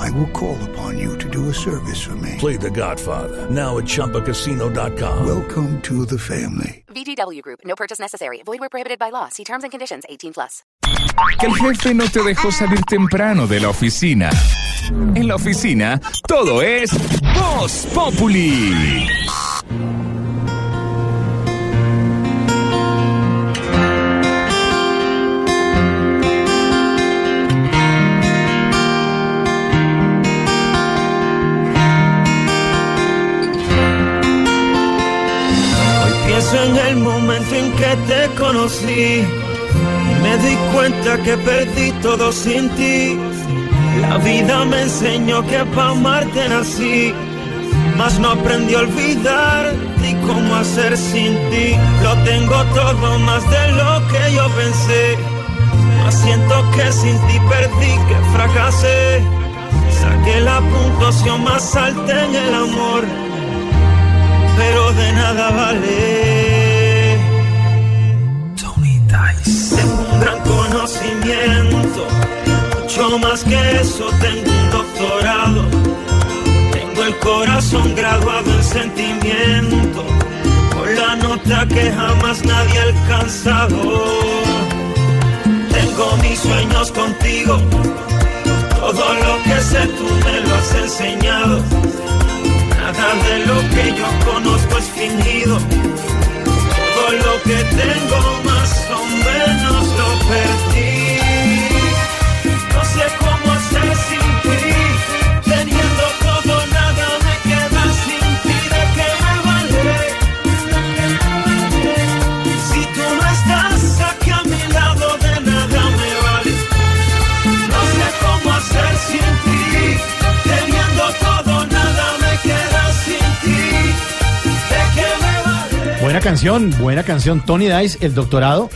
I will call upon you to do a service for me. Play The Godfather now at ChumbaCasino.com. Welcome to the family. VGW Group. No purchase necessary. Void where prohibited by law. See terms and conditions. 18 plus. Que el jefe no te dejó salir temprano de la oficina. En la oficina, todo es Voz Populi. Te conocí y me di cuenta que perdí todo sin ti. La vida me enseñó que para amarte nací, mas no aprendí a olvidar ni cómo hacer sin ti. Lo tengo todo más de lo que yo pensé, mas siento que sin ti perdí, que fracasé. Saqué la puntuación más alta en el amor pero de nada vale. Mucho más que eso, tengo un doctorado. Tengo el corazón graduado en sentimiento, con la nota que jamás nadie ha alcanzado. Tengo mis sueños contigo, todo lo que sé tú me lo has enseñado. Nada de lo que yo conozco es fingido. Lo que tengo más o menos lo perdí. Buena canción, buena canción. Tony Dice, el doctorado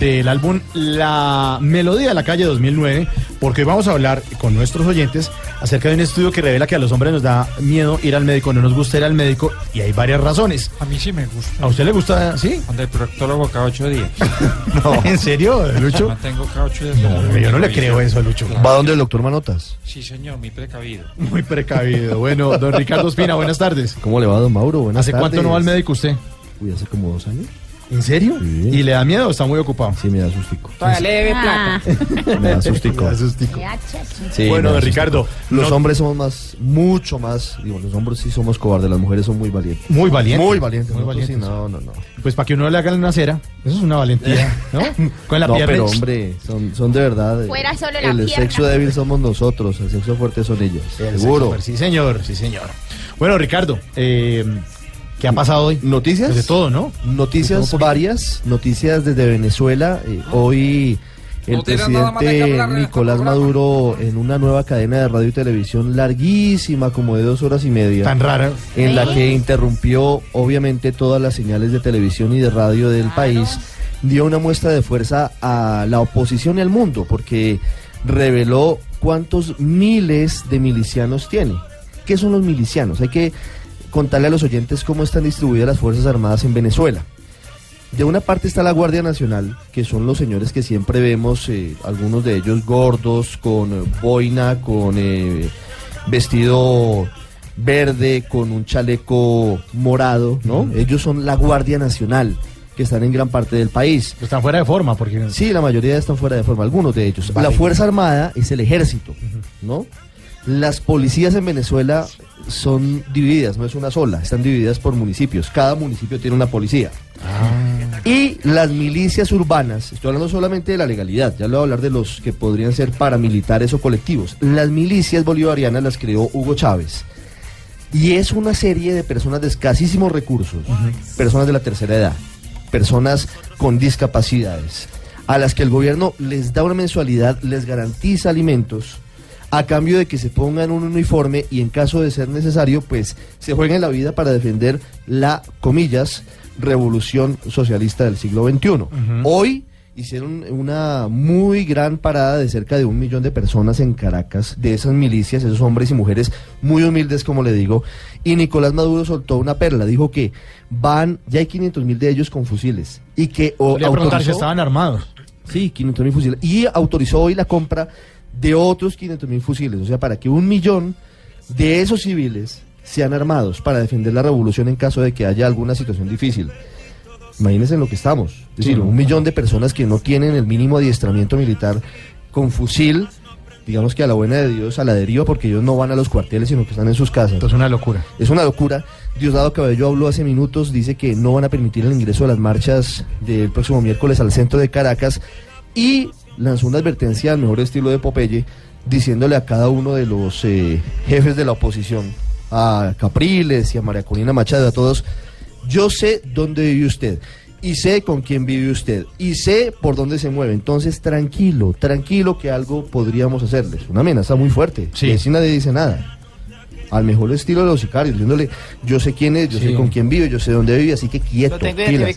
del álbum La Melodía de la Calle 2009, porque hoy vamos a hablar con nuestros oyentes acerca de un estudio que revela que a los hombres nos da miedo ir al médico, no nos gusta ir al médico, y hay varias razones. A mí sí me gusta. ¿A usted le gusta, sí? Donde el proctólogo cada ocho días. ¿En serio, Lucho? Mantengo cada ocho días. No, yo no le creo eso, Lucho. ¿Va donde el doctor Manotas? Sí, señor, muy precavido. Muy precavido. Bueno, don Ricardo Espina, buenas tardes. ¿Cómo le va, don Mauro? Buenas ¿Hace cuánto no va al médico usted? Uy, hace como dos años. ¿En serio? Sí. ¿Y le da miedo o está muy ocupado? Sí, me da sustico. Todavía le debe plata. Me da sustico. Me da sustico. Sí, Bueno, me da don Ricardo, sustico. Los no- hombres somos más, mucho más, digo, los hombres sí somos cobardes, las mujeres son muy valientes. Muy valiente. Muy valientes. Muy sí, valientes. no, no, no. Pues para que uno le haga una cera, eso es una valentía, ¿no? Con la no, pierna. pero hombre, son, son de verdad. eh, Fuera solo la El pierna. sexo débil somos nosotros, el sexo fuerte son ellos. El Seguro. sexo, Sí, señor, sí, señor. Bueno, Ricardo, eh, ¿qué ha pasado hoy? ¿Noticias? Pues de todo, ¿no? Noticias todo varias, noticias desde Venezuela. Eh, hoy el No presidente hablar este Nicolás. Maduro en una nueva cadena de radio y televisión larguísima, como de dos horas y media, Tan rara. en la que interrumpió obviamente todas las señales de televisión y de radio del país, dio una muestra de fuerza a la oposición y al mundo, porque reveló cuántos miles de milicianos tiene. ¿Qué son los milicianos? Hay que contarle a los oyentes cómo están distribuidas las Fuerzas Armadas en Venezuela. De una parte está la Guardia Nacional, que son los señores que siempre vemos, eh, algunos de ellos gordos, con eh, boina, con eh, vestido verde, con un chaleco morado, ¿no? Ellos son la Guardia Nacional, que están en gran parte del país. Están fuera de forma, porque Sí, la mayoría están fuera de forma, algunos de ellos. La Fuerza Armada es el ejército, ¿no? Las policías en Venezuela son divididas, no es una sola, están divididas por municipios. Cada municipio tiene una policía. Y las milicias urbanas, estoy hablando solamente de la legalidad, ya le voy a hablar de los que podrían ser paramilitares o colectivos. Las milicias bolivarianas las creó Hugo Chávez. Y es una serie de personas de escasísimos recursos, personas de la tercera edad, personas con discapacidades, a las que el gobierno les da una mensualidad, les garantiza alimentos, a cambio de que se pongan un uniforme y en caso de ser necesario, pues se jueguen la vida para defender la, comillas, revolución socialista del siglo XXI. Hoy hicieron una muy gran parada de cerca de un millón de personas en Caracas, de esas milicias, esos hombres y mujeres muy humildes, como le digo, y Nicolás Maduro soltó una perla, dijo que van, ya hay 500 mil de ellos con fusiles, y que o, Quería preguntar si autorizó- estaban armados. Sí, 500 mil fusiles. Y autorizó hoy la compra de otros 500 mil fusiles. O sea, para que un millón de esos civiles sean armados para defender la revolución en caso de que haya alguna situación difícil. Imagínense en lo que estamos. Es decir, un millón de personas que no tienen el mínimo adiestramiento militar con fusil, digamos que a la buena de Dios, a la deriva, porque ellos no van a los cuarteles, sino que están en sus casas. Entonces, una locura. Es una locura. Diosdado Cabello habló hace minutos, dice que no van a permitir el ingreso de las marchas del próximo miércoles al centro de Caracas y lanzó una advertencia al mejor estilo de Popeye, diciéndole a cada uno de los eh, jefes de la oposición, a Capriles y a María Corina Machado, a todos, yo sé dónde vive usted. Y sé con quién vive usted. Y sé por dónde se mueve. Entonces, tranquilo, tranquilo que algo podríamos hacerles. Una amenaza muy fuerte. Sí. Y así nadie dice nada al mejor estilo de los sicarios, diciéndole, yo sé quién es, yo Sí. sé con quién vive, yo sé dónde vive, así que quieto. Lo tengo pilas.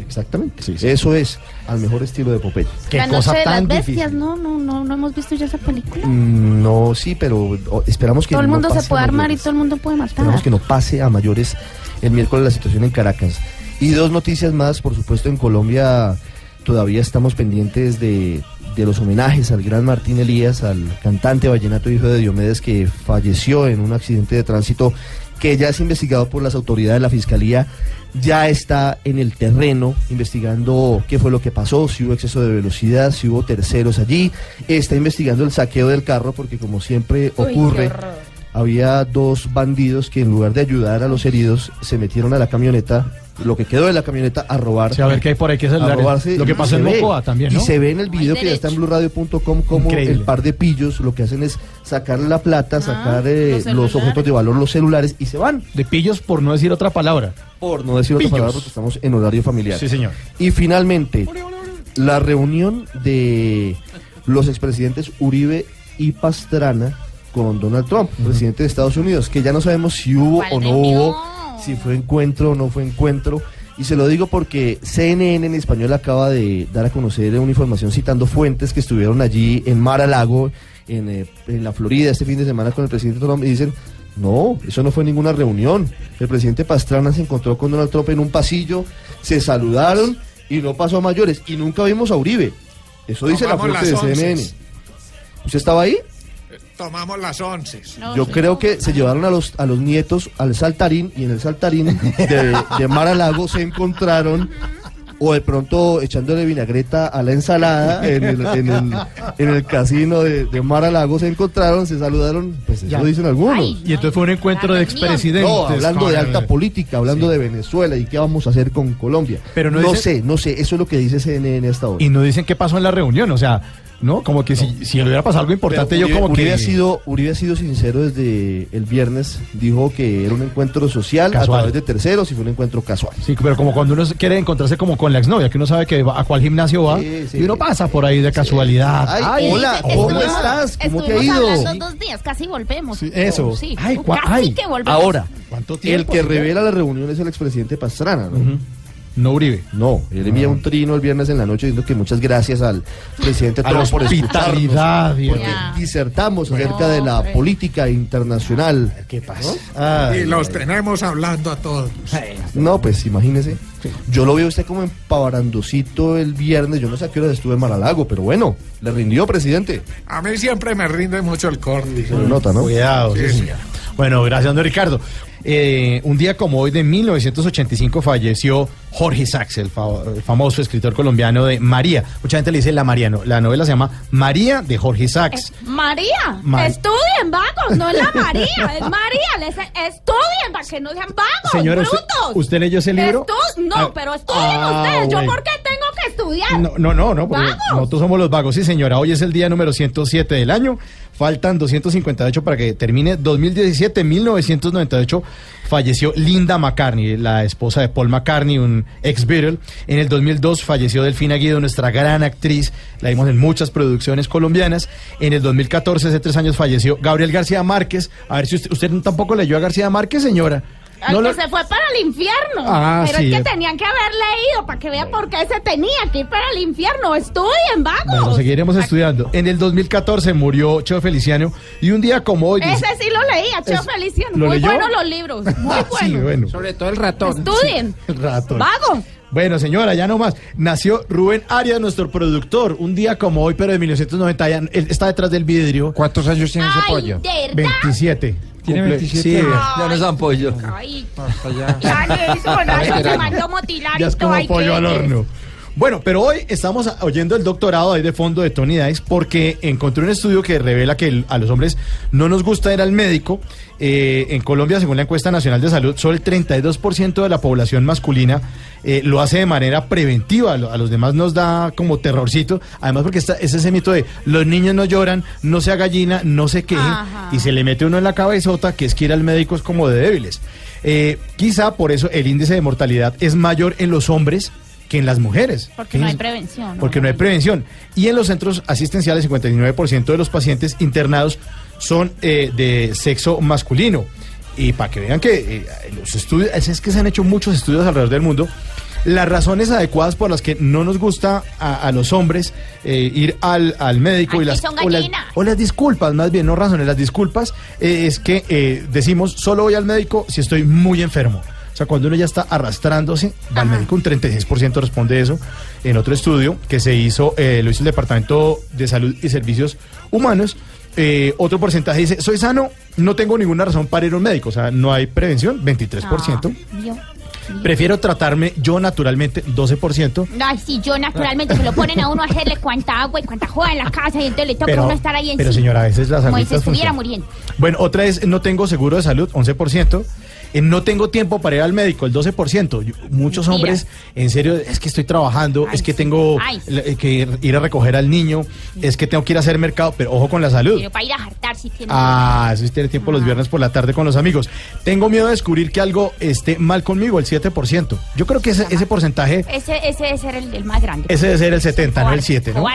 Exactamente. Sí, sí. Eso es al mejor estilo de Popeye. Qué la cosa noche de las tan bestias, difícil. no, no, no, no hemos visto ya esa película. Mm, No, sí, pero oh, esperamos que todo el no mundo se pase a puede armar y mayores. todo el mundo puede matar. Esperamos que no pase a mayores el miércoles la situación en Caracas. Y dos noticias más, por supuesto, en Colombia todavía estamos pendientes de, de los homenajes al gran Martín Elías, al cantante vallenato hijo de Diomedes que falleció en un accidente de tránsito que ya es investigado por las autoridades de la Fiscalía, ya está en el terreno investigando qué fue lo que pasó, si hubo exceso de velocidad, si hubo terceros allí, está investigando el saqueo del carro porque como siempre ocurre, había dos bandidos que en lugar de ayudar a los heridos se metieron a la camioneta, lo que quedó de la camioneta a robar. Sí, a ver qué hay por ahí que a celulares. robarse, Lo que se en. Mocoa también, ¿no? Y se ve en el video que ya está en derecho. blurradio.com como Increíble. el par de pillos lo que hacen es sacar la plata, sacar eh, los los, celulares. objetos de valor, los celulares y se van. De pillos, por no decir otra palabra. Por no decir otra palabra porque estamos en horario familiar. Sí, señor. Y finalmente, la reunión de los expresidentes Uribe y Pastrana con Donald Trump, presidente de Estados Unidos, que ya no sabemos si hubo ¿Cuál o no hubo, si fue encuentro o no fue encuentro. Y se lo digo porque CNN en español acaba de dar a conocer una información citando fuentes que estuvieron allí en Mar a Lago, en, eh, en la Florida, este fin de semana con el presidente Trump, y dicen, no, eso no fue ninguna reunión. El presidente Pastrana se encontró con Donald Trump en un pasillo, se saludaron y no pasó a mayores. Y nunca vimos a Uribe. Eso dice la fuente de CNN. ¿Usted estaba ahí? Tomamos las once. No, Yo sí. creo que se llevaron a los, a los nietos al saltarín y en el saltarín de, de Mar a Lago se encontraron o de pronto echándole vinagreta a la ensalada en el, en el, en el casino de, de Mar a Lago se encontraron, se saludaron, pues eso Ya. dicen algunos. Ay, Y entonces fue un encuentro de expresidentes. No, hablando de alta política, hablando de Venezuela y qué vamos a hacer con Colombia. Pero no no dice- sé, no sé, eso es lo que dice CNN hasta ahora. Y no dicen qué pasó en la reunión, o sea, ¿no? Como que si, si hubiera pasado algo importante, yo como Uribe que... ha sido, Uribe ha sido sincero desde el viernes, dijo que era un encuentro social Casual. a través de terceros y fue un encuentro casual. Sí, pero como cuando uno quiere encontrarse como con la exnovia, que uno sabe que va- a cuál gimnasio va, Sí, sí. y uno pasa por ahí de casualidad. Ay, hola, ¿cómo estuvimos- estás? ¿Cómo te ha ido? dos días, casi volvemos. Sí, eso. Sí, Ay, casi ay. que volvemos. Ahora, ¿Cuánto el que revela la reunión es el expresidente Pastrana, ¿no? No Uribe. No, él envía un trino el viernes en la noche diciendo que muchas gracias al presidente A la Trump por hospitalidad, escucharnos, porque disertamos acerca de la hombre. política internacional. ¿Qué pasa? Ay, Y los ay. tenemos hablando a todos. No, pues imagínese. Yo lo veo usted como empavarandocito el viernes. Yo no sé a qué hora estuve en Maralago, pero bueno, le rindió, presidente. A mí siempre me rinde mucho el corte. Se lo nota, ¿no? Cuidado, sí, Sí, señor. Bueno, gracias, don Ricardo. Eh, un día como hoy de 1985 falleció Jorge Sachs, el, fa- el famoso escritor colombiano de María. Mucha gente le dice La Mariano. La novela se llama María de Jorge Sachs. María, Ma- estudien vagos, no es la María, es María, les estudien para que no sean vagos, Señora, ¿usted, brutos. ¿usted leyó ese libro? Estu- no, Ah, pero estudien ah, ustedes, yo bueno. por qué tengo que estudiar. No, no, no, no, porque ¡Vagos! nosotros somos los vagos, sí señora. Hoy es el día número 107 del año. Faltan 258 para que termine 2017. 1998 falleció Linda McCartney, la esposa de Paul McCartney, un ex Beatle. En el 2002 falleció Delfina Guido, nuestra gran actriz. La vimos en muchas producciones colombianas. En el 2014, hace tres años, falleció Gabriel García Márquez. A ver si usted, usted tampoco leyó a García Márquez, señora. Al No que lo- se fue para el infierno. Ah, Pero sí. es que tenían que haber leído para que vean por qué se tenía que ir para el infierno. Estudien, vagos. Bueno, seguiremos estudiando. En el 2014 murió Cheo Feliciano y un día como hoy... dice- Ese sí lo leía, Cheo Es- Feliciano. ¿lo Muy leyó? buenos los libros. Muy Ah, sí, buenos. bueno. Sobre todo el ratón. Estudien. Ratón. Vagos. Bueno, señora, ya no más. Nació Rubén Arias, nuestro productor, un día como hoy, pero de 1990. Ya, él está detrás del vidrio. ¿Cuántos años tiene ese Ay, pollo? de verdad. 27. ¿Tiene Cumple- 27? Sí, Ya no es ampollo. Ay, Hasta ya. ya Nelson, ay, Esperando. se mandó motilar ya es todo, como ay, pollo al es. horno. Bueno, pero hoy estamos oyendo el doctorado ahí de fondo de Tony Dice porque encontré un estudio que revela que el- a los hombres no nos gusta ir al médico. Eh, en Colombia, según la encuesta nacional de salud, solo el 32% de la población masculina eh, lo hace de manera preventiva. A, lo- a los demás nos da como terrorcito. Además, porque está, es ese mito de los niños no lloran, no sea gallina, no se quejen. Ajá. Y se le mete uno en la cabezota que es que ir al médico es como de débiles. Eh, quizá por eso el índice de mortalidad es mayor en los hombres que en las mujeres. Porque no hay prevención. Porque no hay prevención. Y en los centros asistenciales, 59% de los pacientes internados son eh, de sexo masculino. Y para que vean que eh, los estudios, es, que se han hecho muchos estudios alrededor del mundo. Las razones adecuadas por las que no nos gusta a, a los hombres eh, ir al, al médico y las, son o las, o las disculpas, más bien, no razones, las disculpas eh, es que eh, decimos solo voy al médico si estoy muy enfermo. O sea, cuando uno ya está arrastrándose, va al médico, un 36% responde eso. En otro estudio que se hizo, eh, lo hizo el Departamento de Salud y Servicios Humanos, eh, otro porcentaje dice, soy sano, no tengo ninguna razón para ir a un médico. O sea, no hay prevención, 23%. Ah, yo- Prefiero tratarme yo naturalmente, 12%. Ay, sí, yo naturalmente se lo ponen a uno a hacerle cuánta agua y cuánta joda en la casa y entonces le toca a uno estar ahí pero encima. señora, a veces la Como si estuviera muriendo. Bueno, otra es no tengo seguro de salud, 11%. Eh, no tengo tiempo para ir al médico, el 12%. Yo- muchos hombres, en serio, es que estoy trabajando, Ay, es que sí. tengo Ay, sí. eh, que ir a recoger al niño, es que tengo que ir a hacer mercado, pero ojo con la salud. Pero para ir a jartar si tiene. Ah, eso sí tiene tiempo los viernes por la tarde con los amigos. Tengo miedo de descubrir que algo esté mal conmigo, el 7%. Yo creo que ese, ese porcentaje, Ese, ese debe ser el, el más grande. ese debe ser el 70, no el Cobarde, 7, ¿no?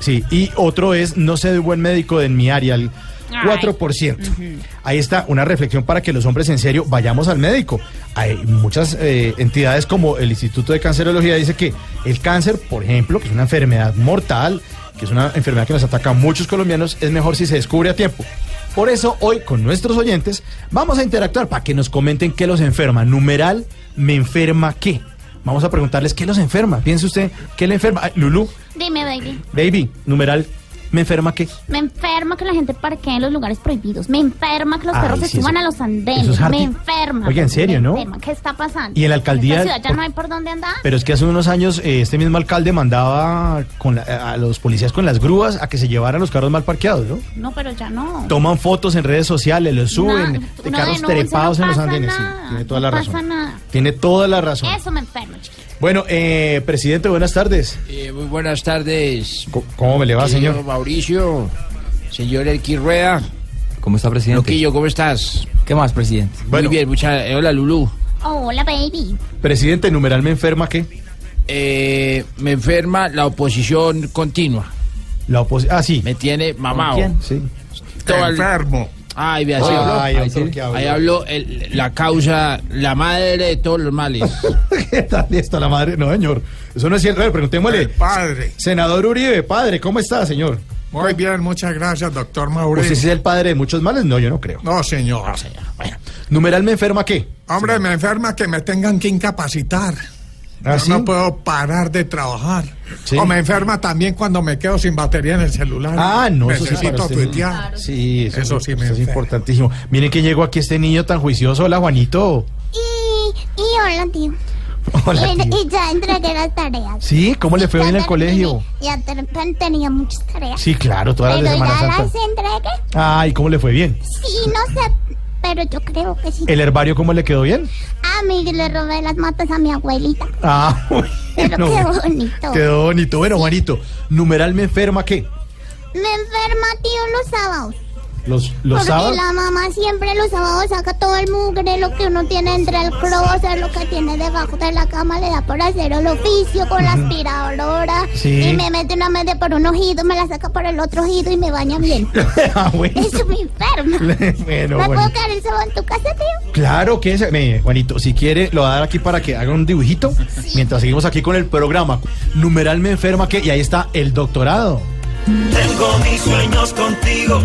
Sí, y otro es, no sé de buen médico en mi área, el Ay. 4%. Ahí está una reflexión para que los hombres en serio vayamos al médico. Hay muchas eh, entidades como el Instituto de Cancerología dice que el cáncer, por ejemplo, que es una enfermedad mortal, que es una enfermedad que nos ataca a muchos colombianos, es mejor si se descubre a tiempo. Por eso hoy con nuestros oyentes vamos a interactuar para que nos comenten qué los enferma. Numeral, ¿me enferma qué? Vamos a preguntarles qué los enferma. Piense usted, ¿qué le enferma? Ay, Lulú, Dime, baby. baby, numeral, ¿me enferma qué? Me enferma que la gente parquee en los lugares prohibidos. Me enferma que los Ay, perros se suban eso- a los andenes. es me enferma. Oiga, en serio, me ¿no? enferma. ¿Qué está pasando? Y en la alcaldía- En esta ciudad ya no hay por dónde andar. Pero es que hace unos años eh, este mismo alcalde mandaba con la- a los policías con las grúas a que se llevaran los carros mal parqueados, ¿no? No, pero ya no. Toman fotos en redes sociales, los suben No, de carros denuncia, trepados no en los andenes. Sí, tiene toda no la pasa razón. nada. Tiene toda la razón. Eso me enferma, chiquito. Bueno, eh, presidente, buenas tardes. Eh, muy buenas tardes. ¿Cómo me le va, señor? Mauricio, señor Elqui Rueda. ¿Cómo está, presidente? Loquillo, ¿cómo estás? ¿Qué más, presidente? Bueno. Muy bien, mucha... eh, hola, Lulú. Oh, hola, baby. Presidente, numeral me enferma qué? Eh, me enferma la oposición continua. La oposición. Ah, sí. Me tiene mamado. quién? Sí. Todo el- Enfermo. Ay, vea, así Ay, habló. otro Ahí sí. habló. Ahí habló el- la causa, la madre de todos los males. ¿Qué tal está la madre? No, señor. Eso no es cierto. A ver, preguntémosle. El padre. Senador Uribe, padre, ¿cómo está, señor? Muy bien, muchas gracias, doctor ¿Usted Mauricio. sí es el padre de muchos males? No, yo no creo. No, señor. Bueno, numeral me enferma qué? Hombre, me enferma que me tengan que incapacitar. ¿Ah, Yo sí? no puedo parar de trabajar. Sí. O me enferma también cuando me quedo sin batería en el celular. Ah, no, eso sí para Necesito usted. tuitear. Sí, eso, Eso sí me eso es importantísimo. Miren que llegó aquí este niño tan juicioso. Hola, Juanito. Y, y hola, tío. Hola, y, tío. y ya entregué las tareas. Sí, ¿cómo le fue bien en el colegio? Ya ter- tenía muchas tareas. Sí, claro, todas pero las de Semana ya Santa. las entregué. Ay, ¿cómo le fue bien? Sí, no sé, pero yo creo que sí. ¿El herbario cómo le quedó bien? A mí le robé las matas a mi abuelita. Ah, Pero bueno. qué bonito. Quedó bonito. Bueno, Juanito, numeral me enferma qué? Me enferma, tío, los sábados. Los, los Porque sábados. la mamá siempre los sábados saca todo el mugre, lo que uno tiene entre el closet, lo que tiene debajo de la cama, le da por hacer el oficio con la aspiradora. Sí. Y me mete una media por un ojido, me la saca por el otro ojido y me baña bien. ah, bueno. Eso me enferma. bueno, ¿Me bueno. puedo quedar el sábado en tu casa, tío? Claro que es. Me, Juanito, si quiere, lo va a dar aquí para que haga un dibujito mientras seguimos aquí con el programa. Numeral me enferma que. Y ahí está el doctorado. Tengo mis sueños contigo.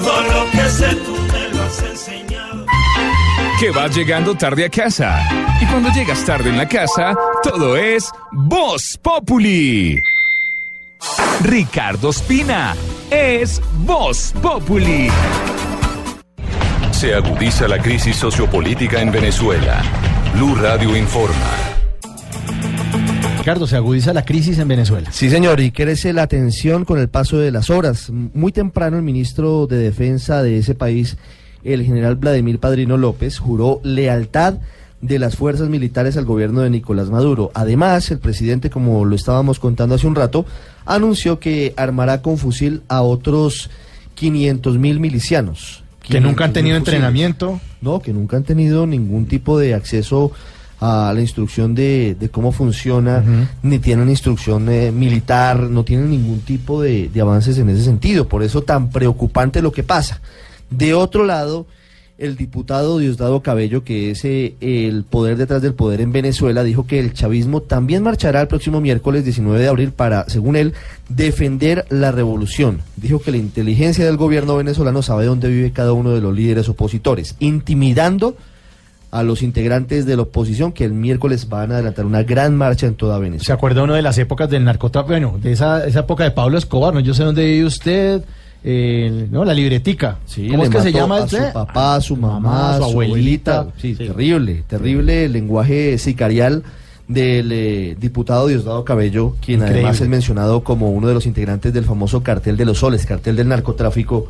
Todo lo que sé tú me lo has enseñado. Que vas llegando tarde a casa. Y cuando llegas tarde en la casa, todo es Voz Populi. Ricardo Espina es Voz Populi. Se agudiza la crisis sociopolítica en Venezuela. Blue Radio informa. Ricardo, se agudiza la crisis en Venezuela. Sí, señor, y crece la tensión con el paso de las horas. Muy temprano el ministro de Defensa de ese país, el general Vladimir Padrino López, juró lealtad de las fuerzas militares al gobierno de Nicolás Maduro. Además, el presidente, como lo estábamos contando hace un rato, anunció que armará con fusil a otros 500 mil milicianos. Que nunca han 500.000 tenido entrenamiento. No, que nunca han tenido ningún tipo de acceso a la instrucción de, de cómo funciona, ni tienen instrucción eh, militar, no tienen ningún tipo de, de avances en ese sentido. Por eso tan preocupante lo que pasa. De otro lado, el diputado Diosdado Cabello, que es eh, el poder detrás del poder en Venezuela, dijo que el chavismo también marchará el próximo miércoles 19 de abril para, según él, defender la revolución. Dijo que la inteligencia del gobierno venezolano sabe dónde vive cada uno de los líderes opositores, intimidando a los integrantes de la oposición que el miércoles van a adelantar una gran marcha en toda ¿Se Venezuela. acuerda uno de las épocas del narcotráfico? Bueno, de esa, esa época de Pablo Escobar, ¿no? Yo sé dónde vive usted, eh, ¿no? La libretica. ¿Cómo le es que se llama a usted? su papá, a su mamá, a su abuelita. Sí, Sí. terrible, terrible el lenguaje sicarial del eh, diputado Diosdado Cabello, quien Increíble. además es mencionado como uno de los integrantes del famoso cartel de los soles, cartel del narcotráfico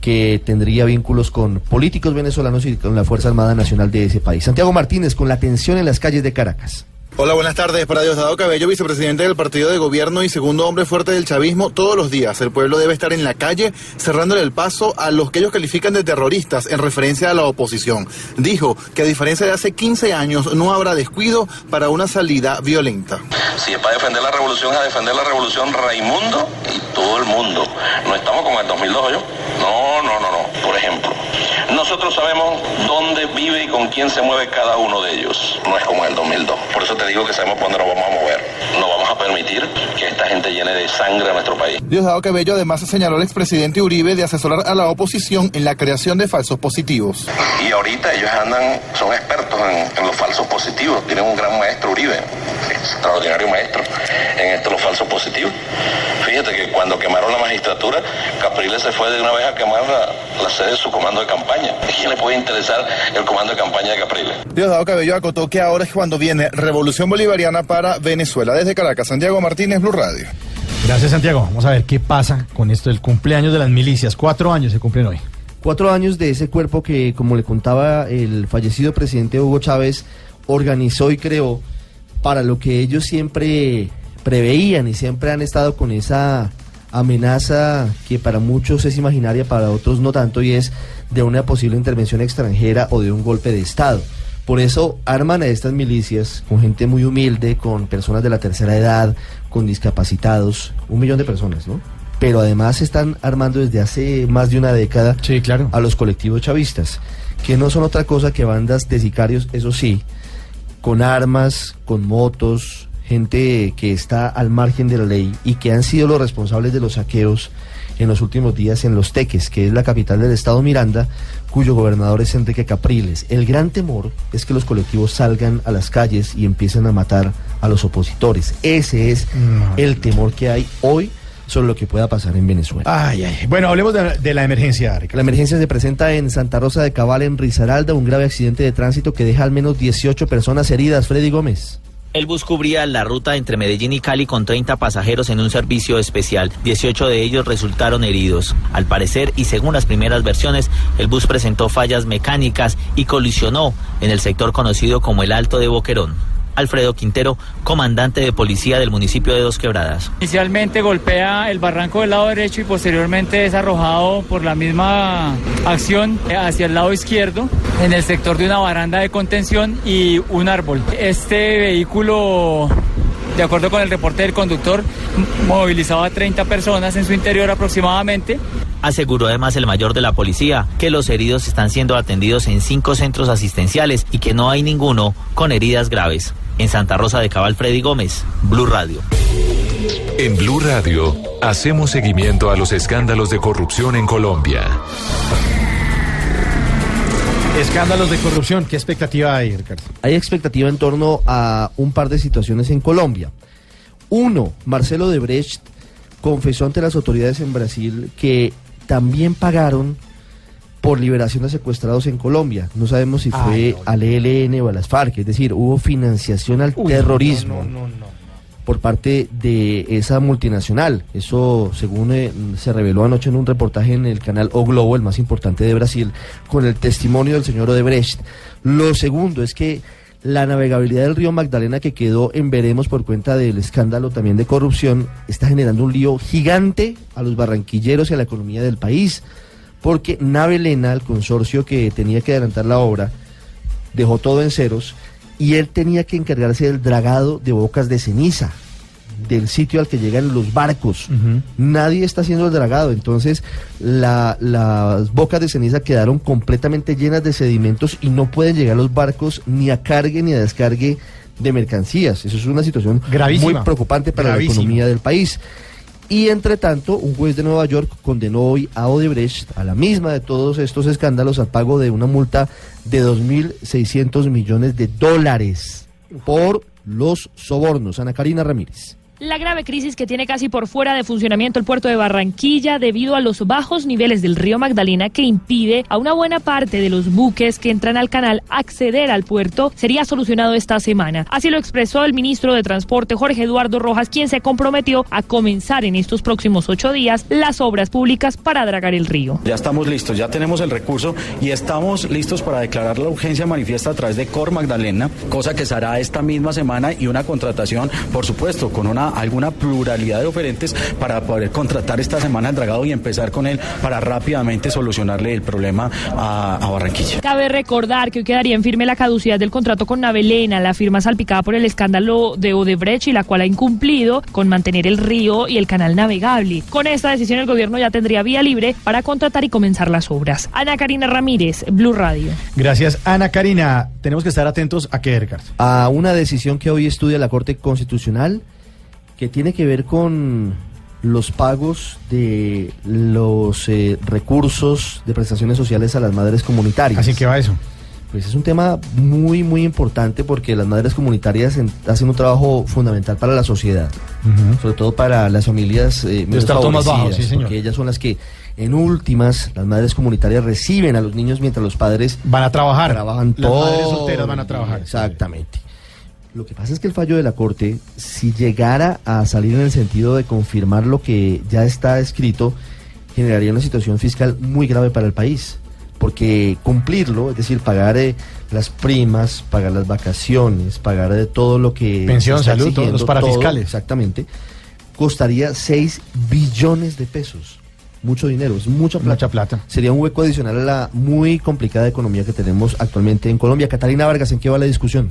que tendría vínculos con políticos venezolanos y con la Fuerza Armada Nacional de ese país. Santiago Martínez con la tensión en las calles de Caracas. Hola, buenas tardes. Para Diosdado Cabello, vicepresidente del partido de gobierno y segundo hombre fuerte del chavismo, todos los días el pueblo debe estar en la calle cerrándole el paso a los que ellos califican de terroristas en referencia a la oposición. Dijo que a diferencia de hace 15 años no habrá descuido para una salida violenta. Si es para defender la revolución, a defender la revolución Raimundo y todo el mundo. No estamos como el 2002, ¿yo? No, no, no, no. Por ejemplo, nosotros sabemos dónde vive y con quién se mueve cada uno de ellos. No es como en el 2002. Por eso te digo que sabemos dónde nos vamos a mover. No vamos a permitir que esta gente llene de sangre a nuestro país. Diosdado Cabello además señaló al expresidente Uribe de asesorar a la oposición en la creación de falsos positivos. Y ahorita ellos andan, son expertos en, en los falsos positivos. Tienen un gran maestro Uribe, extraordinario maestro en esto, los falsos positivos. Fíjate que cuando quemaron la magistratura, Capriles se fue de una vez a quemar la, la sede de su comando de campaña. ¿A quién le puede interesar el comando de campaña de Capriles? Diosdado Cabello acotó que ahora es cuando viene Revolución Bolivariana para Venezuela. Desde Caracas, Santiago Martínez, Blue Radio. Gracias, Santiago. Vamos a ver qué pasa con esto del cumpleaños de las milicias. Cuatro años se cumplen hoy. Cuatro años de ese cuerpo que, como le contaba el fallecido presidente Hugo Chávez, organizó y creó para lo que ellos siempre preveían y siempre han estado con esa amenaza que para muchos es imaginaria, para otros no tanto, y es de una posible intervención extranjera o de un golpe de Estado. Por eso arman a estas milicias con gente muy humilde, con personas de la tercera edad, con discapacitados, un millón de personas, ¿no? Pero además están armando desde hace más de una década a los colectivos chavistas, que no son otra cosa que bandas de sicarios, eso sí, con armas, con motos, gente que está al margen de la ley y que han sido los responsables de los saqueos en los últimos días en Los Teques, que es la capital del estado Miranda, cuyo gobernador es Enrique Capriles. El gran temor es que los colectivos salgan a las calles y empiecen a matar a los opositores. Ese es el temor que hay hoy sobre lo que pueda pasar en Venezuela. Ay, ay. Bueno, hablemos de, de la emergencia, Ricardo. La emergencia se presenta en Santa Rosa de Cabal, en Risaralda, un grave accidente de tránsito que deja al menos 18 personas heridas. Freddy Gómez. El bus cubría la ruta entre Medellín y Cali con 30 pasajeros en un servicio especial. 18 de ellos resultaron heridos. Al parecer, y según las primeras versiones, el bus presentó fallas mecánicas y colisionó en el sector conocido como el Alto de Boquerón. Alfredo Quintero, comandante de policía del municipio de Dos Quebradas. Inicialmente golpea el barranco del lado derecho y posteriormente es arrojado por la misma acción hacia el lado izquierdo en el sector de una baranda de contención y un árbol. Este vehículo, de acuerdo con el reporte del conductor, movilizaba a 30 personas en su interior aproximadamente. Aseguró además el mayor de la policía que los heridos están siendo atendidos en cinco centros asistenciales y que no hay ninguno con heridas graves. En Santa Rosa de Cabal, Freddy Gómez, Blue Radio. En Blue Radio hacemos seguimiento a los escándalos de corrupción en Colombia. Escándalos de corrupción. ¿Qué expectativa hay, Ricardo? Hay expectativa en torno a un par de situaciones en Colombia. Uno, Marcelo Debrecht confesó ante las autoridades en Brasil que también pagaron por liberación de secuestrados en Colombia. No sabemos si fue al ELN o a las FARC, es decir, hubo financiación al Uy, terrorismo no, no, no, no. Por parte de esa multinacional. Eso, según eh, se reveló anoche en un reportaje en el canal O Globo, el más importante de Brasil, con el testimonio del señor Odebrecht. Lo segundo es que la navegabilidad del río Magdalena que quedó en veremos por cuenta del escándalo también de corrupción está generando un lío gigante a los barranquilleros y a la economía del país, porque Navelena, el consorcio que tenía que adelantar la obra, dejó todo en ceros y él tenía que encargarse del dragado de bocas de ceniza del sitio al que llegan los barcos. Nadie está haciendo el dragado, entonces la- las bocas de ceniza quedaron completamente llenas de sedimentos y no pueden llegar los barcos ni a cargue ni a descargue de mercancías. Eso es una situación Gravísima. muy preocupante para la economía del país. Y entre tanto, un juez de Nueva York condenó hoy a Odebrecht, a la misma de todos estos escándalos, al pago de una multa de 2.600 millones de dólares por los sobornos. Ana Karina Ramírez. La grave crisis que tiene casi por fuera de funcionamiento el puerto de Barranquilla debido a los bajos niveles del río Magdalena que impide a una buena parte de los buques que entran al canal acceder al puerto sería solucionado esta semana. Así lo expresó el ministro de Transporte Jorge Eduardo Rojas, quien se comprometió a comenzar en estos próximos ocho días las obras públicas para dragar el río. Ya estamos listos, ya tenemos el recurso y estamos listos para declarar la urgencia manifiesta a través de Cor Magdalena, cosa que se hará esta misma semana y una contratación, por supuesto, con una alguna pluralidad de oferentes para poder contratar esta semana el dragado y empezar con él para rápidamente solucionarle el problema a, a Barranquilla. Cabe recordar que hoy quedaría en firme la caducidad del contrato con Navelena, la firma salpicada por el escándalo de Odebrecht y la cual ha incumplido con mantener el río y el canal navegable. Con esta decisión el gobierno ya tendría vía libre para contratar y comenzar las obras. Ana Karina Ramírez, Blue Radio. Gracias, Ana Karina. Tenemos que estar atentos a qué, Ricardo. A una decisión que hoy estudia la Corte Constitucional que tiene que ver con los pagos de los eh, recursos de prestaciones sociales a las madres comunitarias. Así que va eso. Pues es un tema muy, muy importante porque las madres comunitarias en- hacen un trabajo fundamental para la sociedad, sobre todo para las familias eh, menos estratos más favorecidas, sí, señor. porque ellas son las que, en últimas, las madres comunitarias reciben a los niños mientras los padres Van a trabajar. trabajan Las madres solteras van a trabajar. Exactamente. Lo que pasa es que el fallo de la Corte, si llegara a salir en el sentido de confirmar lo que ya está escrito, generaría una situación fiscal muy grave para el país. Porque cumplirlo, es decir, pagar eh, las primas, pagar las vacaciones, pagar de todo lo que... Pensión, salud, todos los parafiscales. exactamente. Costaría 6 billones de pesos. Mucho dinero, es mucha plata. Mucha plata. Sería un hueco adicional a la muy complicada economía que tenemos actualmente en Colombia. Catalina Vargas, ¿en qué va la discusión?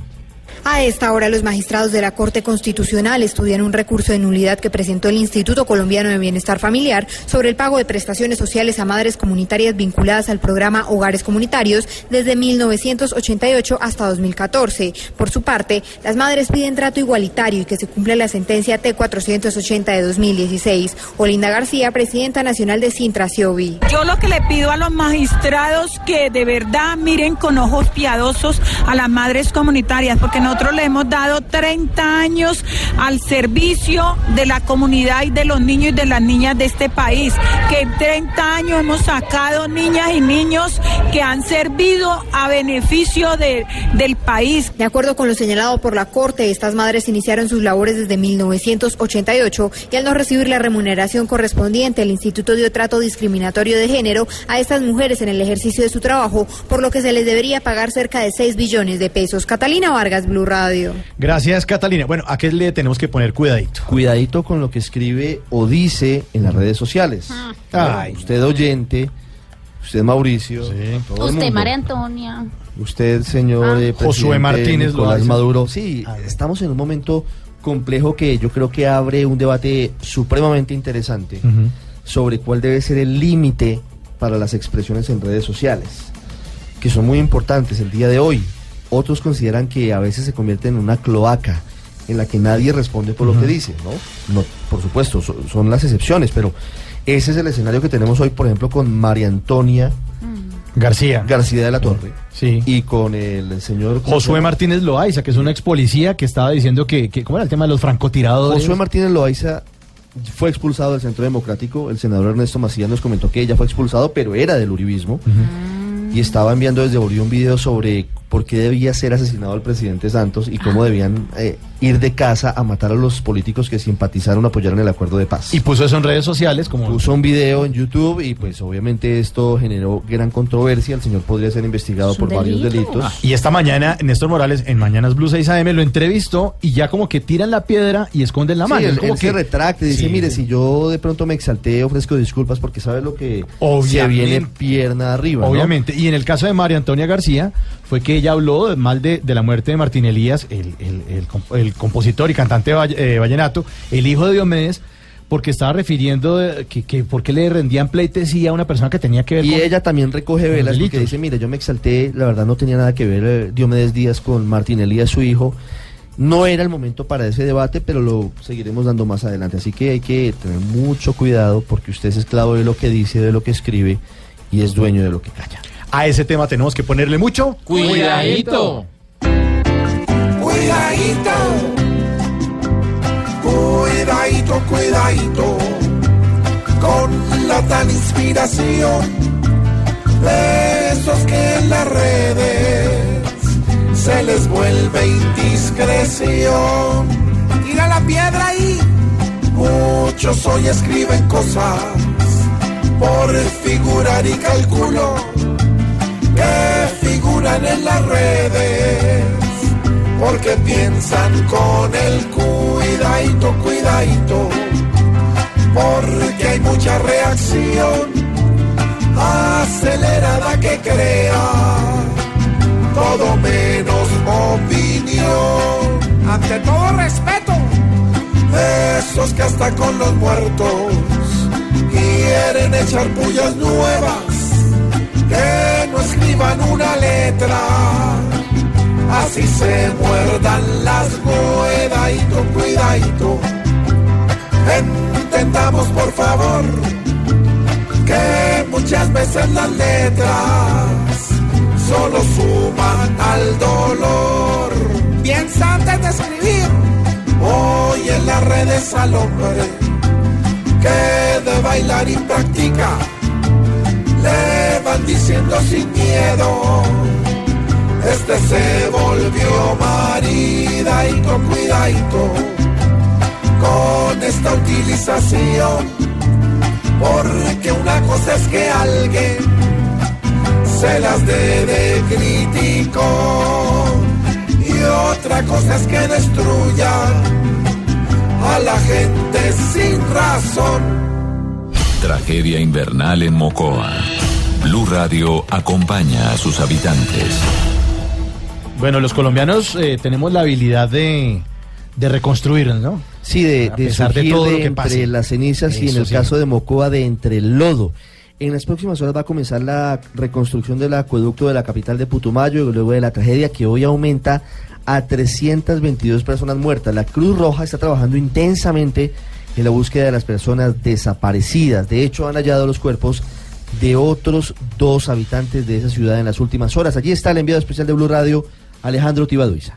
A esta hora, los magistrados de la Corte Constitucional estudian un recurso de nulidad que presentó el Instituto Colombiano de Bienestar Familiar sobre el pago de prestaciones sociales a madres comunitarias vinculadas al programa Hogares Comunitarios desde 1988 hasta 2014. Por su parte, las madres piden trato igualitario y que se cumpla la sentencia T480 de 2016. Olinda García, presidenta nacional de Sintra Siobi. Yo lo que le pido a los magistrados que de verdad miren con ojos piadosos a las madres comunitarias, porque nosotros le hemos dado 30 años al servicio de la comunidad y de los niños y de las niñas de este país, que en 30 años hemos sacado niñas y niños que han servido a beneficio de- del país. De acuerdo con lo señalado por la Corte, estas madres iniciaron sus labores desde 1988 y al no recibir la remuneración correspondiente, el Instituto dio trato discriminatorio de género a estas mujeres en el ejercicio de su trabajo, por lo que se les debería pagar cerca de 6 billones de pesos. Catalina Vargas, Blue Radio. Gracias, Catalina. Bueno, ¿a qué le tenemos que poner cuidadito? Cuidadito con lo que escribe o dice en las redes sociales. Ay, usted oyente, usted Mauricio, todo el Usted, mundo. María Antonia. Usted, señor Ah. eh, Josué Martínez Nicolás. Maduro. Sí, estamos en un momento complejo que yo creo que abre un debate supremamente interesante sobre cuál debe ser el límite para las expresiones en redes sociales, que son muy importantes el día de hoy. Otros consideran que a veces se convierte en una cloaca en la que nadie responde por lo que dice, ¿no? No, por supuesto, so- son las excepciones, pero ese es el escenario que tenemos hoy, por ejemplo, con María Antonia García. García de la Torre. Sí. Y con el señor ¿cómo se Josué? Martínez Loaiza, que es un ex policía que estaba diciendo que, que- ¿cómo era el tema de los francotiradores? Josué Martínez Loaiza fue expulsado del Centro Democrático. El senador Ernesto Macías nos comentó que ella fue expulsado, pero era del uribismo. Y estaba enviando desde Bolivia un video sobre por qué debía ser asesinado el presidente Santos y cómo debían eh, ir de casa a matar a los políticos que simpatizaron, apoyaron el acuerdo de paz. Y puso eso en redes sociales como... Puso un video en YouTube y pues obviamente esto generó gran controversia. El señor podría ser investigado por varios delitos. Ah, y esta mañana, Néstor Morales, en Mañanas Blue 6 AM, lo entrevistó y ya como que tiran la piedra y esconden la Sí, mano. él, como él se que- retracte, dice, Sí, mire, si yo de pronto me exalté, ofrezco disculpas porque sabe lo que se Obviamente. viene pierna arriba. ¿no? Obviamente. Y en el caso de María Antonia García, fue que ella habló mal de, de la muerte de Martín Elías, el, el- el comp- el compositor y cantante eh, vallenato, el hijo de Diomedes, porque estaba refiriendo de que, que por qué le rendían pleitesía a una persona que tenía que ver Y con... ella también recoge velas porque dice, mire, yo me exalté, la verdad no tenía nada que ver eh, Diomedes Díaz con Martín Elías, su hijo. No era el momento para ese debate, pero lo seguiremos dando más adelante. Así que hay que tener mucho cuidado porque usted es esclavo de lo que dice, de lo que escribe y es dueño de lo que calla. A ese tema tenemos que ponerle mucho... Cuidadito. Cuidadito, cuidadito, cuidadito, con la tan inspiración de esos que en las redes se les vuelve indiscreción. Tira la piedra ahí. Muchos hoy escriben cosas por figurar y calculo que figuran en las redes porque piensan con el cuidadito, cuidadito, porque hay mucha reacción acelerada que crea todo menos opinión. Ante todo respeto, esos que hasta con los muertos quieren echar pullas nuevas, que no escriban una letra así se muerdan las cuidadito, cuidadito. Entendamos por favor que muchas veces las letras solo suman al dolor. Piensa antes de escribir. Hoy en las redes al hombre que de bailar y practica le van diciendo sin miedo este se volvió maridadito, cuidadito con esta utilización. Porque una cosa es que alguien se las dé de crítico y otra cosa es que destruya a la gente sin razón. Tragedia invernal en Mocoa. Blue Radio acompaña a sus habitantes. Bueno, los colombianos eh, tenemos la habilidad de, de reconstruirnos, ¿no? Sí, de, de de todo de lo que entre pase. las cenizas y en el sí. caso de Mocoa de entre el lodo. En las próximas horas va a comenzar la reconstrucción del acueducto de la capital de Putumayo y luego de la tragedia que hoy aumenta a 322 personas muertas. La Cruz Roja está trabajando intensamente en la búsqueda de las personas desaparecidas. De hecho, han hallado los cuerpos de otros dos habitantes de esa ciudad en las últimas horas. Allí está el enviado especial de Blue Radio, Alejandro Tibaduiza.